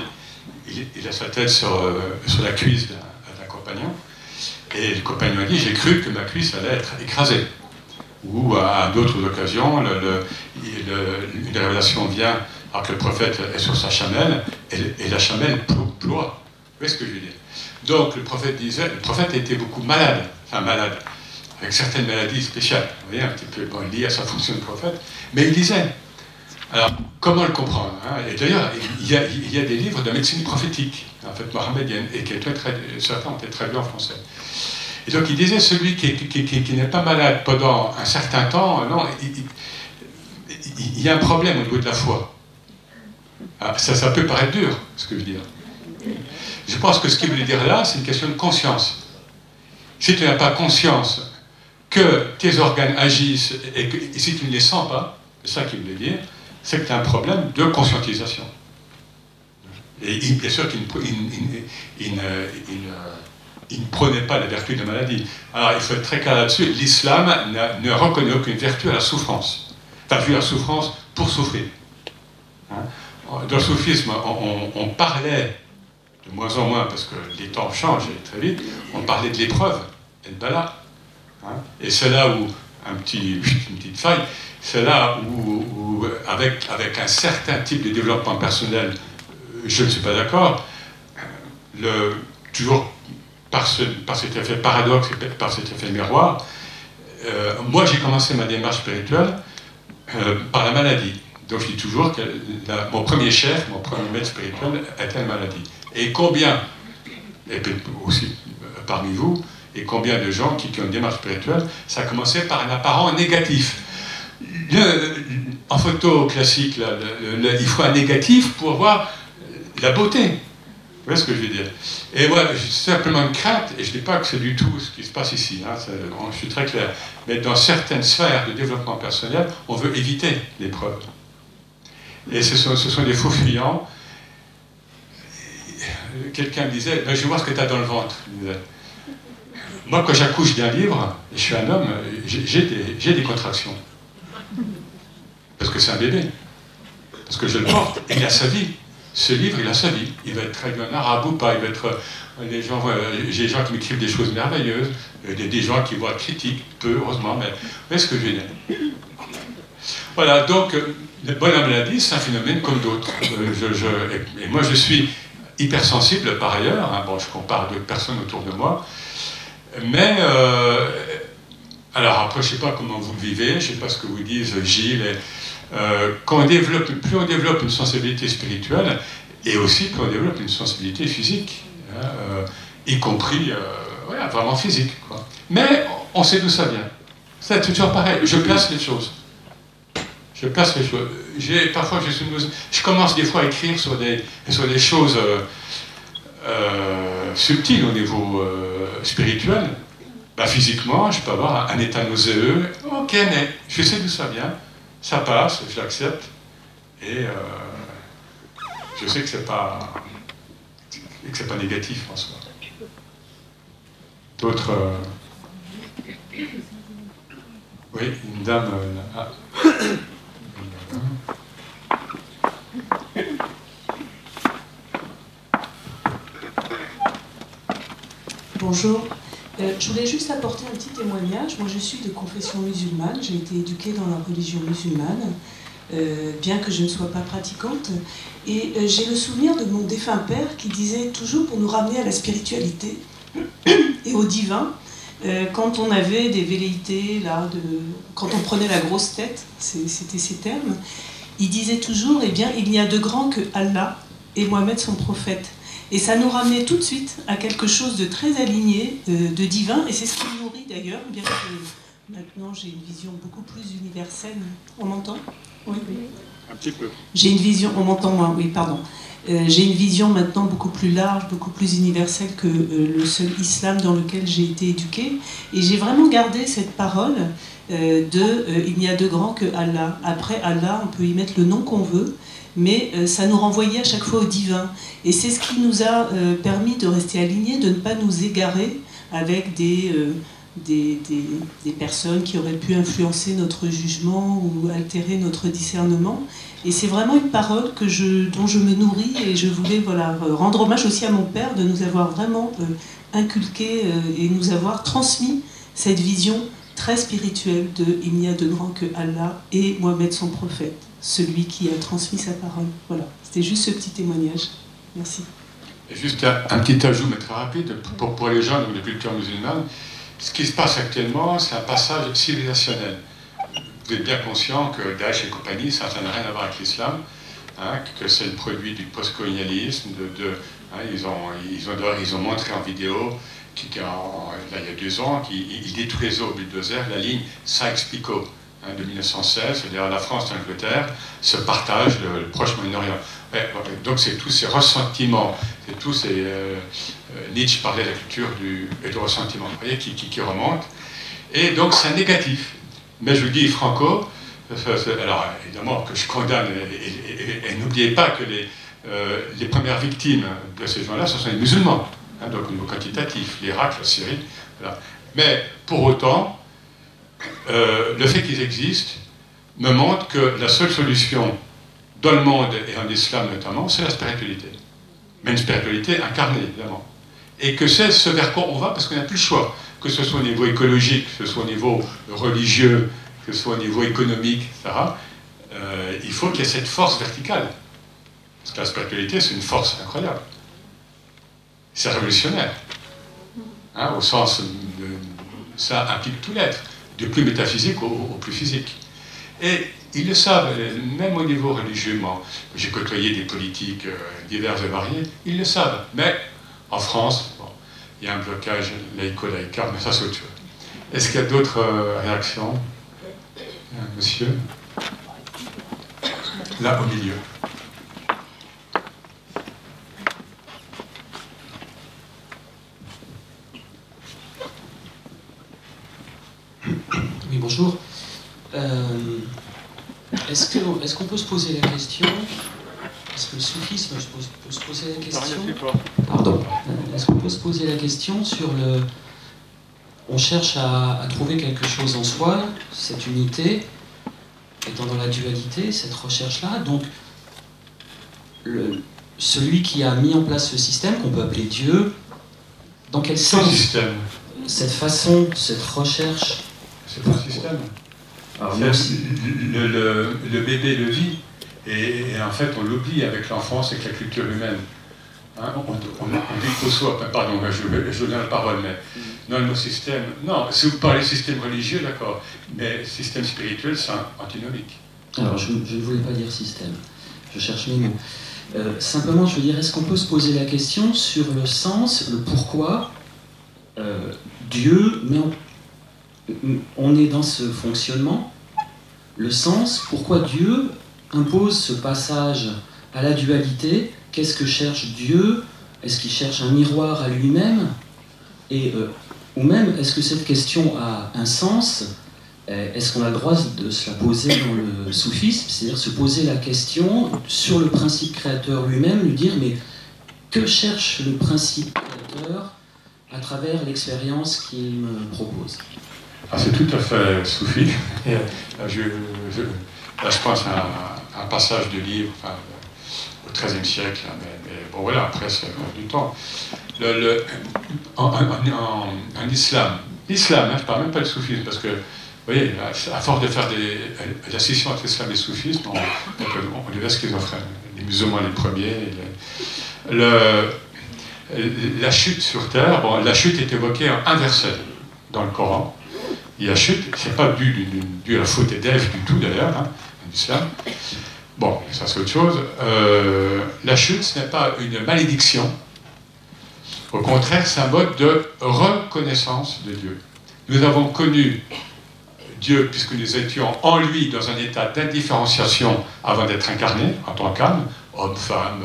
il, a sa tête sur, euh, sur la cuisse d'un compagnon. Et le compagnon a dit J'ai cru que ma cuisse allait être écrasée. Ou à, d'autres occasions, une révélation vient alors que le prophète est sur sa chamelle, et, la chamelle ploie. Vous voyez ce que je veux dire? Donc le prophète disait, le prophète était beaucoup malade, enfin malade, avec certaines maladies spéciales, vous voyez, un petit peu bon, liées à sa fonction de prophète, mais il disait. Alors, comment le comprendre hein? Et d'ailleurs, il, y a, des livres de médecine prophétique, en fait, mohammedienne, et qui étaient très, certains été traduits en français. Et donc, il disait celui qui, qui, n'est pas malade pendant un certain temps, non, il y a un problème au niveau de la foi. Ah, ça, ça peut paraître dur, ce que je veux dire. Je pense que ce qu'il voulait dire là, c'est une question de conscience. Si tu n'as pas conscience que tes organes agissent et, que, si tu ne les sens pas, c'est ça qu'il voulait dire, c'est que tu as un problème de conscientisation. Et bien sûr qu'il ne, prenait pas la vertu de la maladie. Alors il faut être très clair là-dessus, l'islam ne reconnaît aucune vertu à la souffrance. Tu as vu la souffrance pour souffrir. Hein? Dans le soufisme, on, parlait, de moins en moins, parce que les temps changent très vite, on parlait de l'épreuve, et de bala. Hein? et c'est là où, un petit, une petite faille, c'est là où, avec, avec un certain type de développement personnel, euh, je ne suis pas d'accord, le, toujours par, ce, par cet effet paradoxe et par cet effet miroir, euh, moi j'ai commencé ma démarche spirituelle euh, par la maladie. Donc je dis toujours que mon premier chef, mon premier maître spirituel était une maladie. Et combien, et aussi euh, parmi vous, et combien de gens qui, ont une démarche spirituelle, ça a commencé par un apparent négatif. en photo classique, il faut un négatif pour voir la beauté. Vous voyez ce que je veux dire? Et moi, j'ai simplement une crainte, et je ne dis pas que c'est du tout ce qui se passe ici, hein, je suis très clair, mais dans certaines sphères de développement personnel, on veut éviter l'épreuve. Et ce sont, des faux fuyants. Quelqu'un me disait, ben, je vais voir ce que tu as dans le ventre. Moi, quand j'accouche d'un livre, je suis un homme, j'ai des, contractions. Parce que c'est un bébé. Parce que je le porte, et il a sa vie. Ce livre, il a sa vie. Il va être traduit en arabe ou pas. Il va être. Les gens, j'ai des gens qui m'écrivent des choses merveilleuses, des, des gens qui voient critiques, peu heureusement, mais vous ce que je dire Voilà, donc le bonhomme maladie, c'est un phénomène comme d'autres. Euh, et, moi, je suis hypersensible par ailleurs. Hein, bon, je compare d'autres personnes autour de moi. Mais, euh, alors après, je ne sais pas comment vous le vivez, je ne sais pas ce que vous dites Gilles. Euh, quand on développe, plus on développe une sensibilité spirituelle, et aussi plus on développe une sensibilité physique, hein, euh, y compris vraiment physique. Mais on sait d'où ça vient. C'est toujours pareil. Je place les choses. Je place les choses. Parfois, je, je commence des fois à écrire sur des, sur des choses subtiles au niveau spirituel. Bah, physiquement, je peux avoir un, état nauséeux. Ok, mais je sais d'où ça vient. Ça passe, je l'accepte. Et euh, je sais que c'est pas que c'est pas négatif en soi. D'autres. Euh, oui, une dame. Ah. Bonjour. Euh, je voulais juste apporter un petit témoignage. Moi, je suis de confession musulmane. J'ai été éduquée dans la religion musulmane, euh, bien que je ne sois pas pratiquante. Et euh, j'ai le souvenir de mon défunt père qui disait toujours pour nous ramener à la spiritualité et au divin, quand on avait des velléités, là, quand on prenait la grosse tête, c'était ces termes, il disait toujours, eh bien, il n'y a de grand que Allah et Mohamed son prophète. Et ça nous ramenait tout de suite à quelque chose de très aligné, de, divin, et c'est ce qui me nourrit d'ailleurs, bien que maintenant j'ai une vision beaucoup plus universelle. On m'entend? Oui. Un petit peu. J'ai une vision, on m'entend moins, oui, pardon. Euh, j'ai une vision maintenant beaucoup plus large, beaucoup plus universelle que euh, le seul islam dans lequel j'ai été éduquée. Et j'ai vraiment gardé cette parole euh, de il n'y a de grand que Allah. Après Allah, on peut y mettre le nom qu'on veut mais euh, ça nous renvoyait à chaque fois au divin. Et c'est ce qui nous a euh, permis de rester alignés, de ne pas nous égarer avec euh, des, personnes qui auraient pu influencer notre jugement ou altérer notre discernement. Et c'est vraiment une parole dont je me nourris et je voulais voilà, rendre hommage aussi à mon père de nous avoir vraiment inculqué et nous avoir transmis cette vision très spirituelle de Il n'y a de grand que Allah et Mohamed son prophète celui qui a transmis sa parole. Voilà, c'était juste ce petit témoignage. Merci. juste un, petit ajout, mais très rapide, pour, pour les gens de culture musulmane, ce qui se passe actuellement, c'est un passage civilisationnel. Vous êtes bien conscient que Daesh et compagnie, ça n'a rien à voir avec l'islam, hein, que c'est le produit du postcolonialisme. De, de hein, ils, ont, ils, ont, ils ont montré en vidéo qu'il là, il y a deux ans, qu'ils détruisaient au bulldozer la ligne Sykes-Picot de 1916, c'est-à-dire la France et l'Angleterre, se partagent le, proche Moyen-Orient. donc c'est tous ces ressentiments, c'est tous ces... Euh, euh, Nietzsche parlait de la culture et du ressentiment, vous voyez, qui, qui, remonte. Et donc c'est négatif. Mais je vous dis, Franco, alors évidemment que je condamne, et, n'oubliez pas que les, euh, les premières victimes de ces gens-là, ce sont les musulmans, hein, donc au niveau quantitatif, l'Irak, la Syrie. Mais pour autant, euh, le fait qu'ils existent me montre que la seule solution dans le monde et en islam notamment, c'est la spiritualité. Mais une spiritualité incarnée, évidemment. Et que c'est ce vers quoi on va parce qu'on n'a plus le choix. Que ce soit au niveau écologique, que ce soit au niveau religieux, que ce soit au niveau économique, etc. Euh, il faut qu'il y ait cette force verticale. Parce que la spiritualité, c'est une force incroyable. C'est révolutionnaire. Hein, au sens de, ça implique tout l'être du plus métaphysique au, plus physique. Et ils le savent, même au niveau religieux, j'ai côtoyé des politiques euh, divers et variés, ils le savent. Mais en France, il y a un blocage laïco-laïcard, mais ça c'est autre. Est-ce qu'il y a d'autres euh, réactions euh, Monsieur? Là au milieu. bonjour. Euh, est-ce qu'on est peut se poser la question? Est-ce que le soufisme peut se poser la question Pardon. Euh, est-ce qu'on peut se poser la question sur le. On cherche à, trouver quelque chose en soi, cette unité, étant dans la dualité, cette recherche-là? Donc, le, celui qui a mis en place ce système, qu'on peut appeler Dieu, dans quel sens? Cette façon, cette recherche c'est un système. Le, bébé le vit, et, en fait on l'oublie avec l'enfance et avec la culture humaine. Hein, on, dit trop soit, pardon, je, je donne la parole, mais non, nos systèmes, non, si vous parlez système religieux, d'accord, mais système spirituel, c'est antinomique. Alors, je, ne voulais pas dire système, je cherche mes mots. Euh, simplement, je veux dire, est-ce qu'on peut se poser la question sur le sens, le pourquoi euh, Dieu, mais on est dans ce fonctionnement, le sens, pourquoi Dieu impose ce passage à la dualité Qu'est-ce que cherche Dieu Est-ce qu'il cherche un miroir à lui-même Et euh, ou même, est-ce que cette question a un sens euh, Est-ce qu'on a le droit de se la poser dans le soufisme C'est-à-dire se poser la question sur le principe créateur lui-même, lui dire mais que cherche le principe créateur à travers l'expérience qu'il me propose? Ah, C'est tout à fait soufi. Euh, je, là, je pense à un, passage de livre au XIIIe siècle, mais, bon voilà, après c'est du temps le, en, islam, l'islam, hein, je ne parle même pas de soufisme, parce que, vous voyez, à, force de faire des, la scission entre islam et soufisme, on, on, on devient schizophrène. Les musulmans les premiers. le, la chute sur terre, bon, la chute est évoquée en un verset dans le Coran. Et la chute, c'est pas dû, à la faute d'Ève du tout d'ailleurs, hein, en islam. Bon, ça c'est autre chose. Euh, la chute, ce n'est pas une malédiction, au contraire, c'est un mode de reconnaissance de Dieu. Nous avons connu Dieu puisque nous étions en lui dans un état d'indifférenciation avant d'être incarnés en tant qu'âme, homme, femme,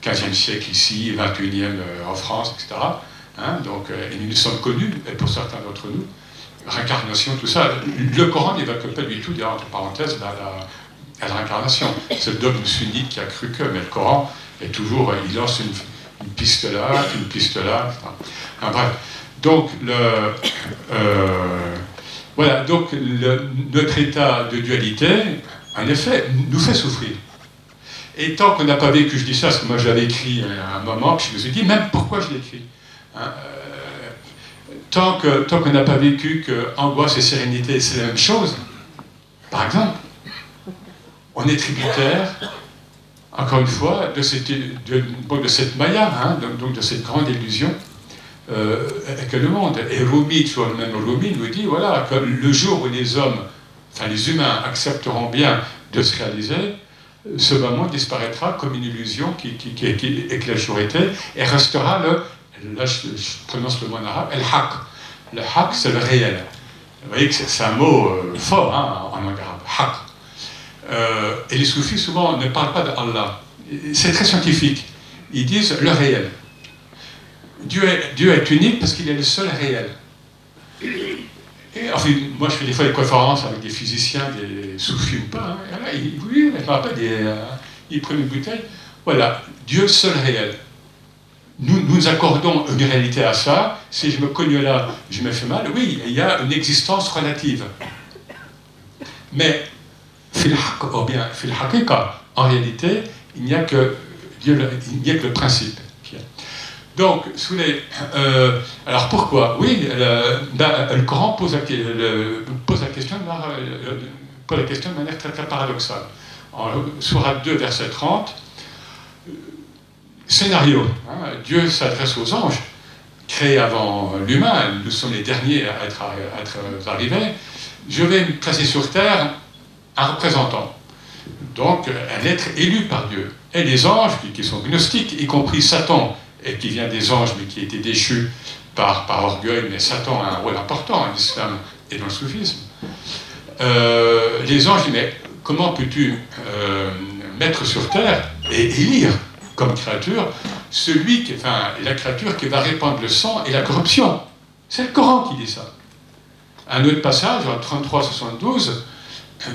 15e euh, siècle ici, 21e euh, en France, etc. Hein, donc, et nous nous sommes connus, et pour certains d'entre nous, réincarnation, tout ça. Le Coran n'évoque pas du tout, entre parenthèses, la, la, réincarnation. C'est le dogme sunnite qui a cru que, mais le Coran est toujours, il lance une, une piste là, une piste là, etc. bref. Donc, le, euh, voilà, donc notre état de dualité, en effet, nous fait souffrir. Et tant qu'on n'a pas vécu, je dis ça parce que moi j'avais écrit à un moment, je me suis dit même pourquoi je l'ai écrit. Hein, euh, tant qu'on tant n'a pas vécu que angoisse et sérénité c'est la même chose, par exemple, on est tributaire encore une fois, de cette, de, cette maya, hein, donc, de cette grande illusion euh, que le monde. Et Rumi, même Rumi nous dit, voilà, que le jour où les hommes, enfin les humains accepteront bien de se réaliser, ce moment disparaîtra comme une illusion qui, qui, qui, qui et restera le, là je, prononce le mot en arabe, el haq. Le haq, c'est le réel. Vous voyez que c'est un mot euh, fort hein, en arabe, haq. Euh, et les soufis, souvent, ne parlent pas d'Allah. C'est très scientifique. Ils disent le réel. Dieu est, unique parce qu'il est le seul réel. Et, enfin, moi, je fais des fois des conférences avec des physiciens, des soufis ou pas. Hein, là, ils, oui. Euh, ils prennent une bouteille. Voilà, Dieu seul réel. Nous, nous accordons une réalité à ça. Si je me cogne là, je me fais mal. Oui, il y a une existence relative. Mais ou bien en réalité, il n'y a que Dieu, il n'y a que le principe. Donc, euh, alors pourquoi? Oui, le, Coran pose la, pose la, question, euh, pose la question de manière très, paradoxale. En Surah 2, verset 30, scénario. Hein, Dieu s'adresse aux anges, créés avant l'humain, nous sommes les derniers à être, arrivés. Je vais placer sur terre un représentant. Donc, un être élu par Dieu. Et les anges, qui sont gnostiques, y compris Satan, et qui vient des anges, mais qui a été déchu par, par orgueil, mais Satan a un rôle important en islam et dans le soufisme. Euh, les anges disent, mais comment peux-tu euh, mettre sur terre et élire comme créature celui qui, enfin, la créature qui va répandre le sang et la corruption C'est le Coran qui dit ça. Un autre passage, en 33-72,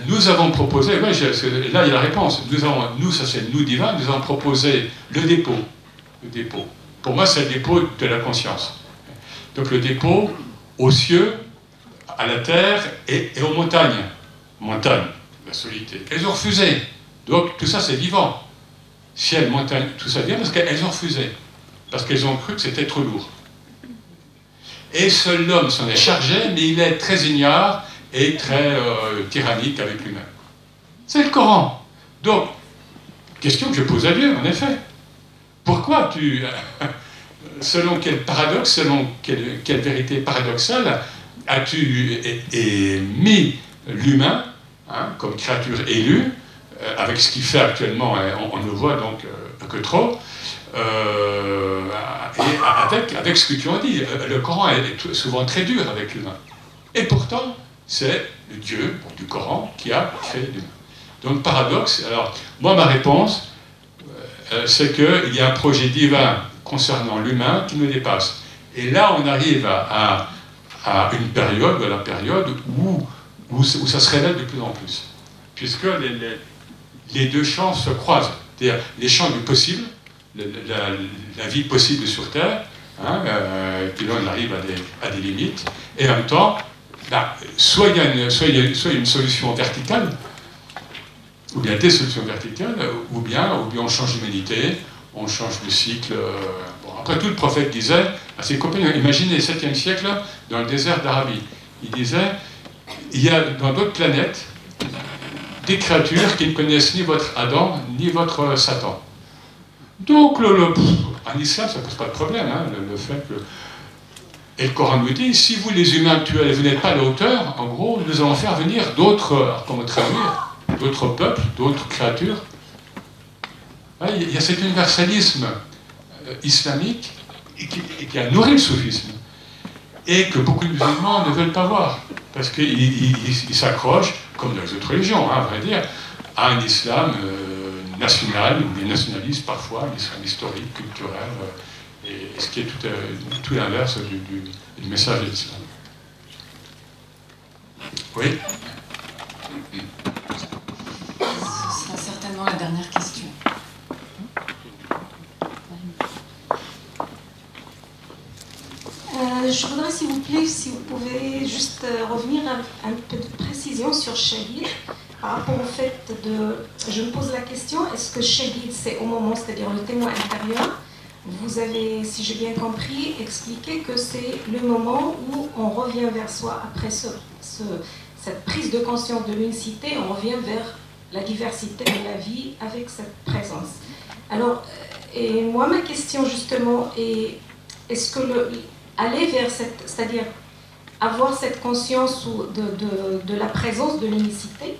nous avons proposé, là il y a la réponse, nous, avons, nous ça c'est nous divin, nous avons proposé le dépôt. Le dépôt. Pour moi c'est le dépôt de la conscience. Donc le dépôt aux cieux, à la terre et, aux montagnes. Montagne, la solité. Elles ont refusé. Donc tout ça c'est vivant. Ciel, montagne, tout ça vient parce qu'elles ont refusé. Parce qu'elles ont cru que c'était trop lourd. Et seul l'homme s'en est chargé, mais il est très ignare et très euh, tyrannique avec lui-même. C'est le Coran. Donc, question que je pose à Dieu, en effet. pourquoi tu, selon quel paradoxe, selon quelle, vérité paradoxale, as-tu mis l'humain hein, comme créature élue, avec ce qu'il fait actuellement, on, ne voit donc euh, que trop, euh, et avec, avec ce que tu as dit. Le Coran est souvent très dur avec l'humain. Et pourtant, c'est le Dieu du Coran qui a créé l'humain. Donc paradoxe, alors moi ma réponse, c'est qu'il y a un projet divin concernant l'humain qui nous dépasse. Et là, on arrive à, à, une période, la période où, où, ça se révèle de plus en plus. Puisque les, deux champs se croisent. C'est-à-dire les champs du possible, la, vie possible sur Terre, hein, euh, puis là on arrive à des, à des, limites, et en même temps, bah, soit, il y a une, soit, y a, soit une solution verticale, ou bien des solutions verticales, ou bien, ou bien on change d'humanité, on change de cycle. Euh, après tout, le prophète disait à ses compagnons, imaginez le 7e siècle, dans le désert d'Arabie, il disait, il y a dans d'autres planètes des créatures qui ne connaissent ni votre Adam, ni votre Satan. Donc, en islam, ça ne pose pas de problème, hein, le, fait que... Et le Coran nous dit, si vous les humains actuels, vous n'êtes pas la hauteur, en gros, nous allons faire venir d'autres, comment traduire, d'autres peuples, d'autres créatures, il y a cet universalisme euh, islamique qui, a nourri le soufisme et que beaucoup de musulmans ne veulent pas voir parce qu'ils s'accrochent, comme dans les autres religions, hein, à vrai dire, à un islam euh, national ou bien nationaliste parfois, un islam historique, culturel, euh, et, ce qui est tout, l'inverse du, message de l'islam. Oui? Ce sera certainement la dernière question. Euh, je voudrais, s'il vous plaît, si vous pouvez juste euh, revenir un, un peu de précision sur Shahid par rapport au fait de. Je me pose la question est-ce que Shahid, c'est au moment, c'est-à-dire le témoin intérieur Vous avez, si j'ai bien compris, expliqué que c'est le moment où on revient vers soi après ce, cette prise de conscience de l'unicité, on revient vers la diversité de la vie avec cette présence. Alors, euh, et moi, ma question justement est est-ce que le, aller vers cette, c'est-à-dire avoir cette conscience de, de, la présence de l'unicité,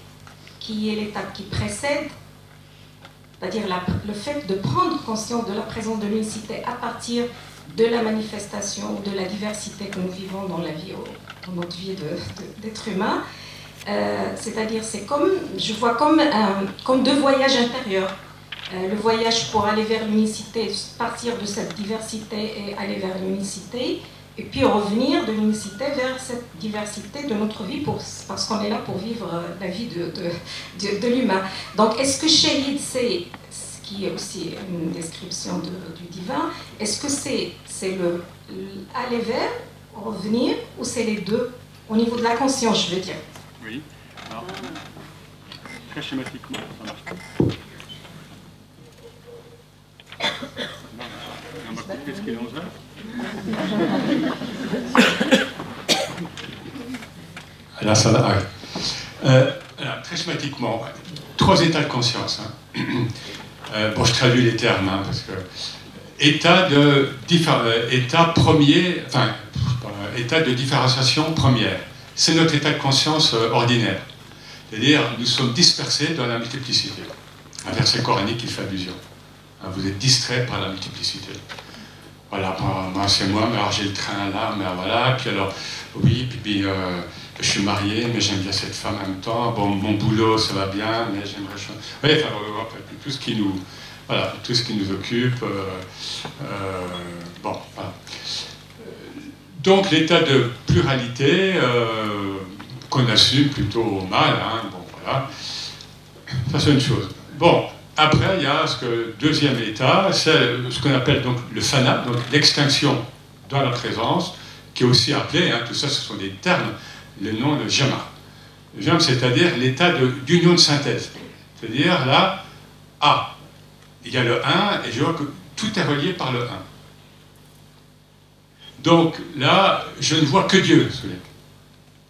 qui est l'étape qui précède, c'est-à-dire le fait de prendre conscience de la présence de l'unicité à partir de la manifestation ou de la diversité que nous vivons dans la vie, dans notre vie d'être humain. Euh, c'est-à-dire, c'est comme, je vois comme, comme deux voyages intérieurs. Euh, le voyage pour aller vers l'unicité, partir de cette diversité et aller vers l'unicité, et puis revenir de l'unicité vers cette diversité de notre vie, parce qu'on est là pour vivre euh, la vie de, l'humain. Donc, est-ce que Shahid, c'est ce qui est aussi une description du divin, est-ce que c'est le, aller vers, revenir, ou c'est les deux, au niveau de la conscience, je veux dire? Oui. Très schématiquement, ça marche qu'il est alors. Euh, très schématiquement, trois états de conscience. Hein. Euh, bon, je traduis les termes, hein, parce que état de euh, état premier, enfin, état de différenciation première. C'est notre état de conscience ordinaire. C'est-à-dire, nous sommes dispersés dans la multiplicité. Un verset coranique qui fait allusion. Hein, vous êtes distrait par la multiplicité. Voilà, moi, c'est moi, mais j'ai le train là, mais voilà, puis alors, oui, puis, euh, je suis marié, mais j'aime bien cette femme en même temps. Bon, mon boulot, ça va bien, mais j'aimerais. Oui, enfin, tout ce qui nous, voilà, tout ce qui nous occupe. Euh, euh, bon, voilà. Donc, l'état de pluralité qu'on assume plutôt mal, hein, bon, voilà. Ça, c'est une chose. Bon, après, il y a ce que, deuxième état, c'est ce qu'on appelle donc le fana, donc l'extinction dans la présence, qui est aussi appelé, hein, tout ça ce sont des termes, le nom de jama. Jama, c'est-à-dire l'état d'union de, synthèse. C'est-à-dire là, A, il y a le 1, et je vois que tout est relié par le 1. Donc là, je ne vois que Dieu.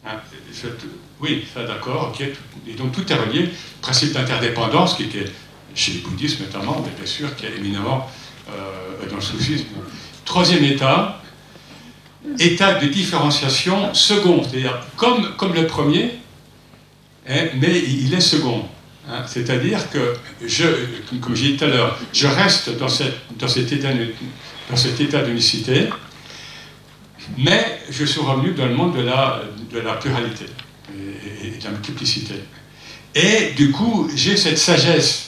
Hein, oui, ça d'accord, ok. Et donc tout est relié. Principe d'interdépendance qui était chez les bouddhistes notamment, mais bien sûr qu'il y a éminemment dans le soufisme. Troisième état, état de différenciation second, c'est-à-dire comme, comme le premier, hein, mais il est second. Hein. c'est-à-dire que, je, comme j'ai dit tout à l'heure, je reste dans, cette, dans cet état, dans cet état d'unicité, mais je suis revenu dans le monde de la, de la pluralité et, de la multiplicité. Et du coup, j'ai cette sagesse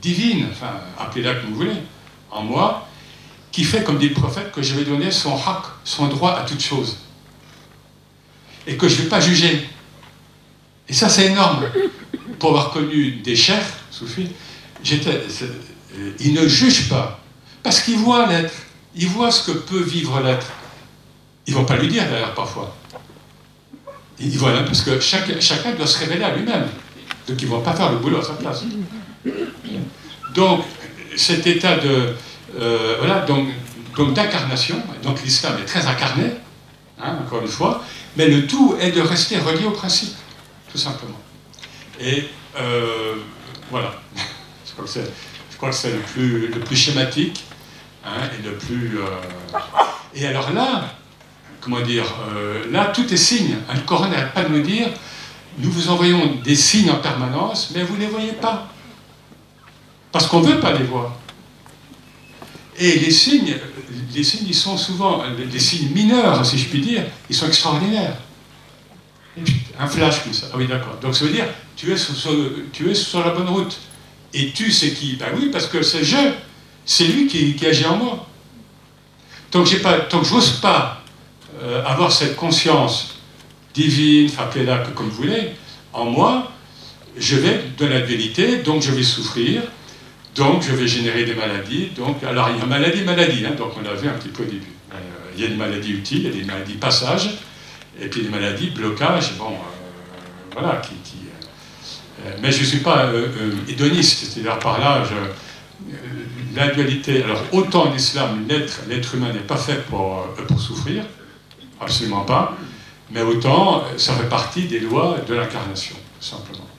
divine, enfin, appelez-la comme vous voulez, en moi, qui fait, comme dit le prophète, que je vais donner son haq, son droit à toute chose. Et que je ne vais pas juger. Et ça, c'est énorme. Pour avoir connu des chers soufis, euh, ils ne jugent pas. Parce qu'ils voient l'être. Ils voient ce que peut vivre l'être. Ils ne vont pas lui dire d'ailleurs parfois. Ils voient, parce que chacun doit se révéler à lui-même. Donc ils ne vont pas faire le boulot à sa place. Donc cet état de, euh, voilà, donc, donc d'incarnation, donc l'islam est très incarné, hein, encore une fois, mais le tout est de rester relié au principe, tout simplement. Et euh, voilà, je crois que c'est le plus, le plus schématique hein, et le plus. Euh, et alors là, comment dire, là tout est signe. Le Coran n'arrête pas de nous dire nous vous envoyons des signes en permanence, mais vous ne les voyez pas. Parce qu'on ne veut pas les voir. Et les signes, les signes, ils sont souvent des signes mineurs, si je puis dire, ils sont extraordinaires. Un flash comme ça. Ah oui, d'accord. Donc ça veut dire, tu es, sur, tu es sur la bonne route. Et tu, c'est qui Ben oui, parce que c'est je. C'est lui qui, agit en moi. Tant que, pas, tant que je n'ose pas euh, avoir cette conscience divine, appelez-la comme vous voulez, en moi, je vais de la dualité, donc je vais souffrir, donc, je vais générer des maladies. Donc, alors, il y a maladie, maladie, hein, donc on l'a vu un petit peu au début. Euh, il y a des maladies utiles, il y a des maladies passage, et puis des maladies blocage, bon, euh, voilà, qui. Euh, mais je ne suis pas hédoniste, c'est-à-dire par là, la dualité. Alors, autant en islam, l'être humain n'est pas fait pour, pour souffrir, absolument pas, mais autant ça fait partie des lois de l'incarnation, simplement.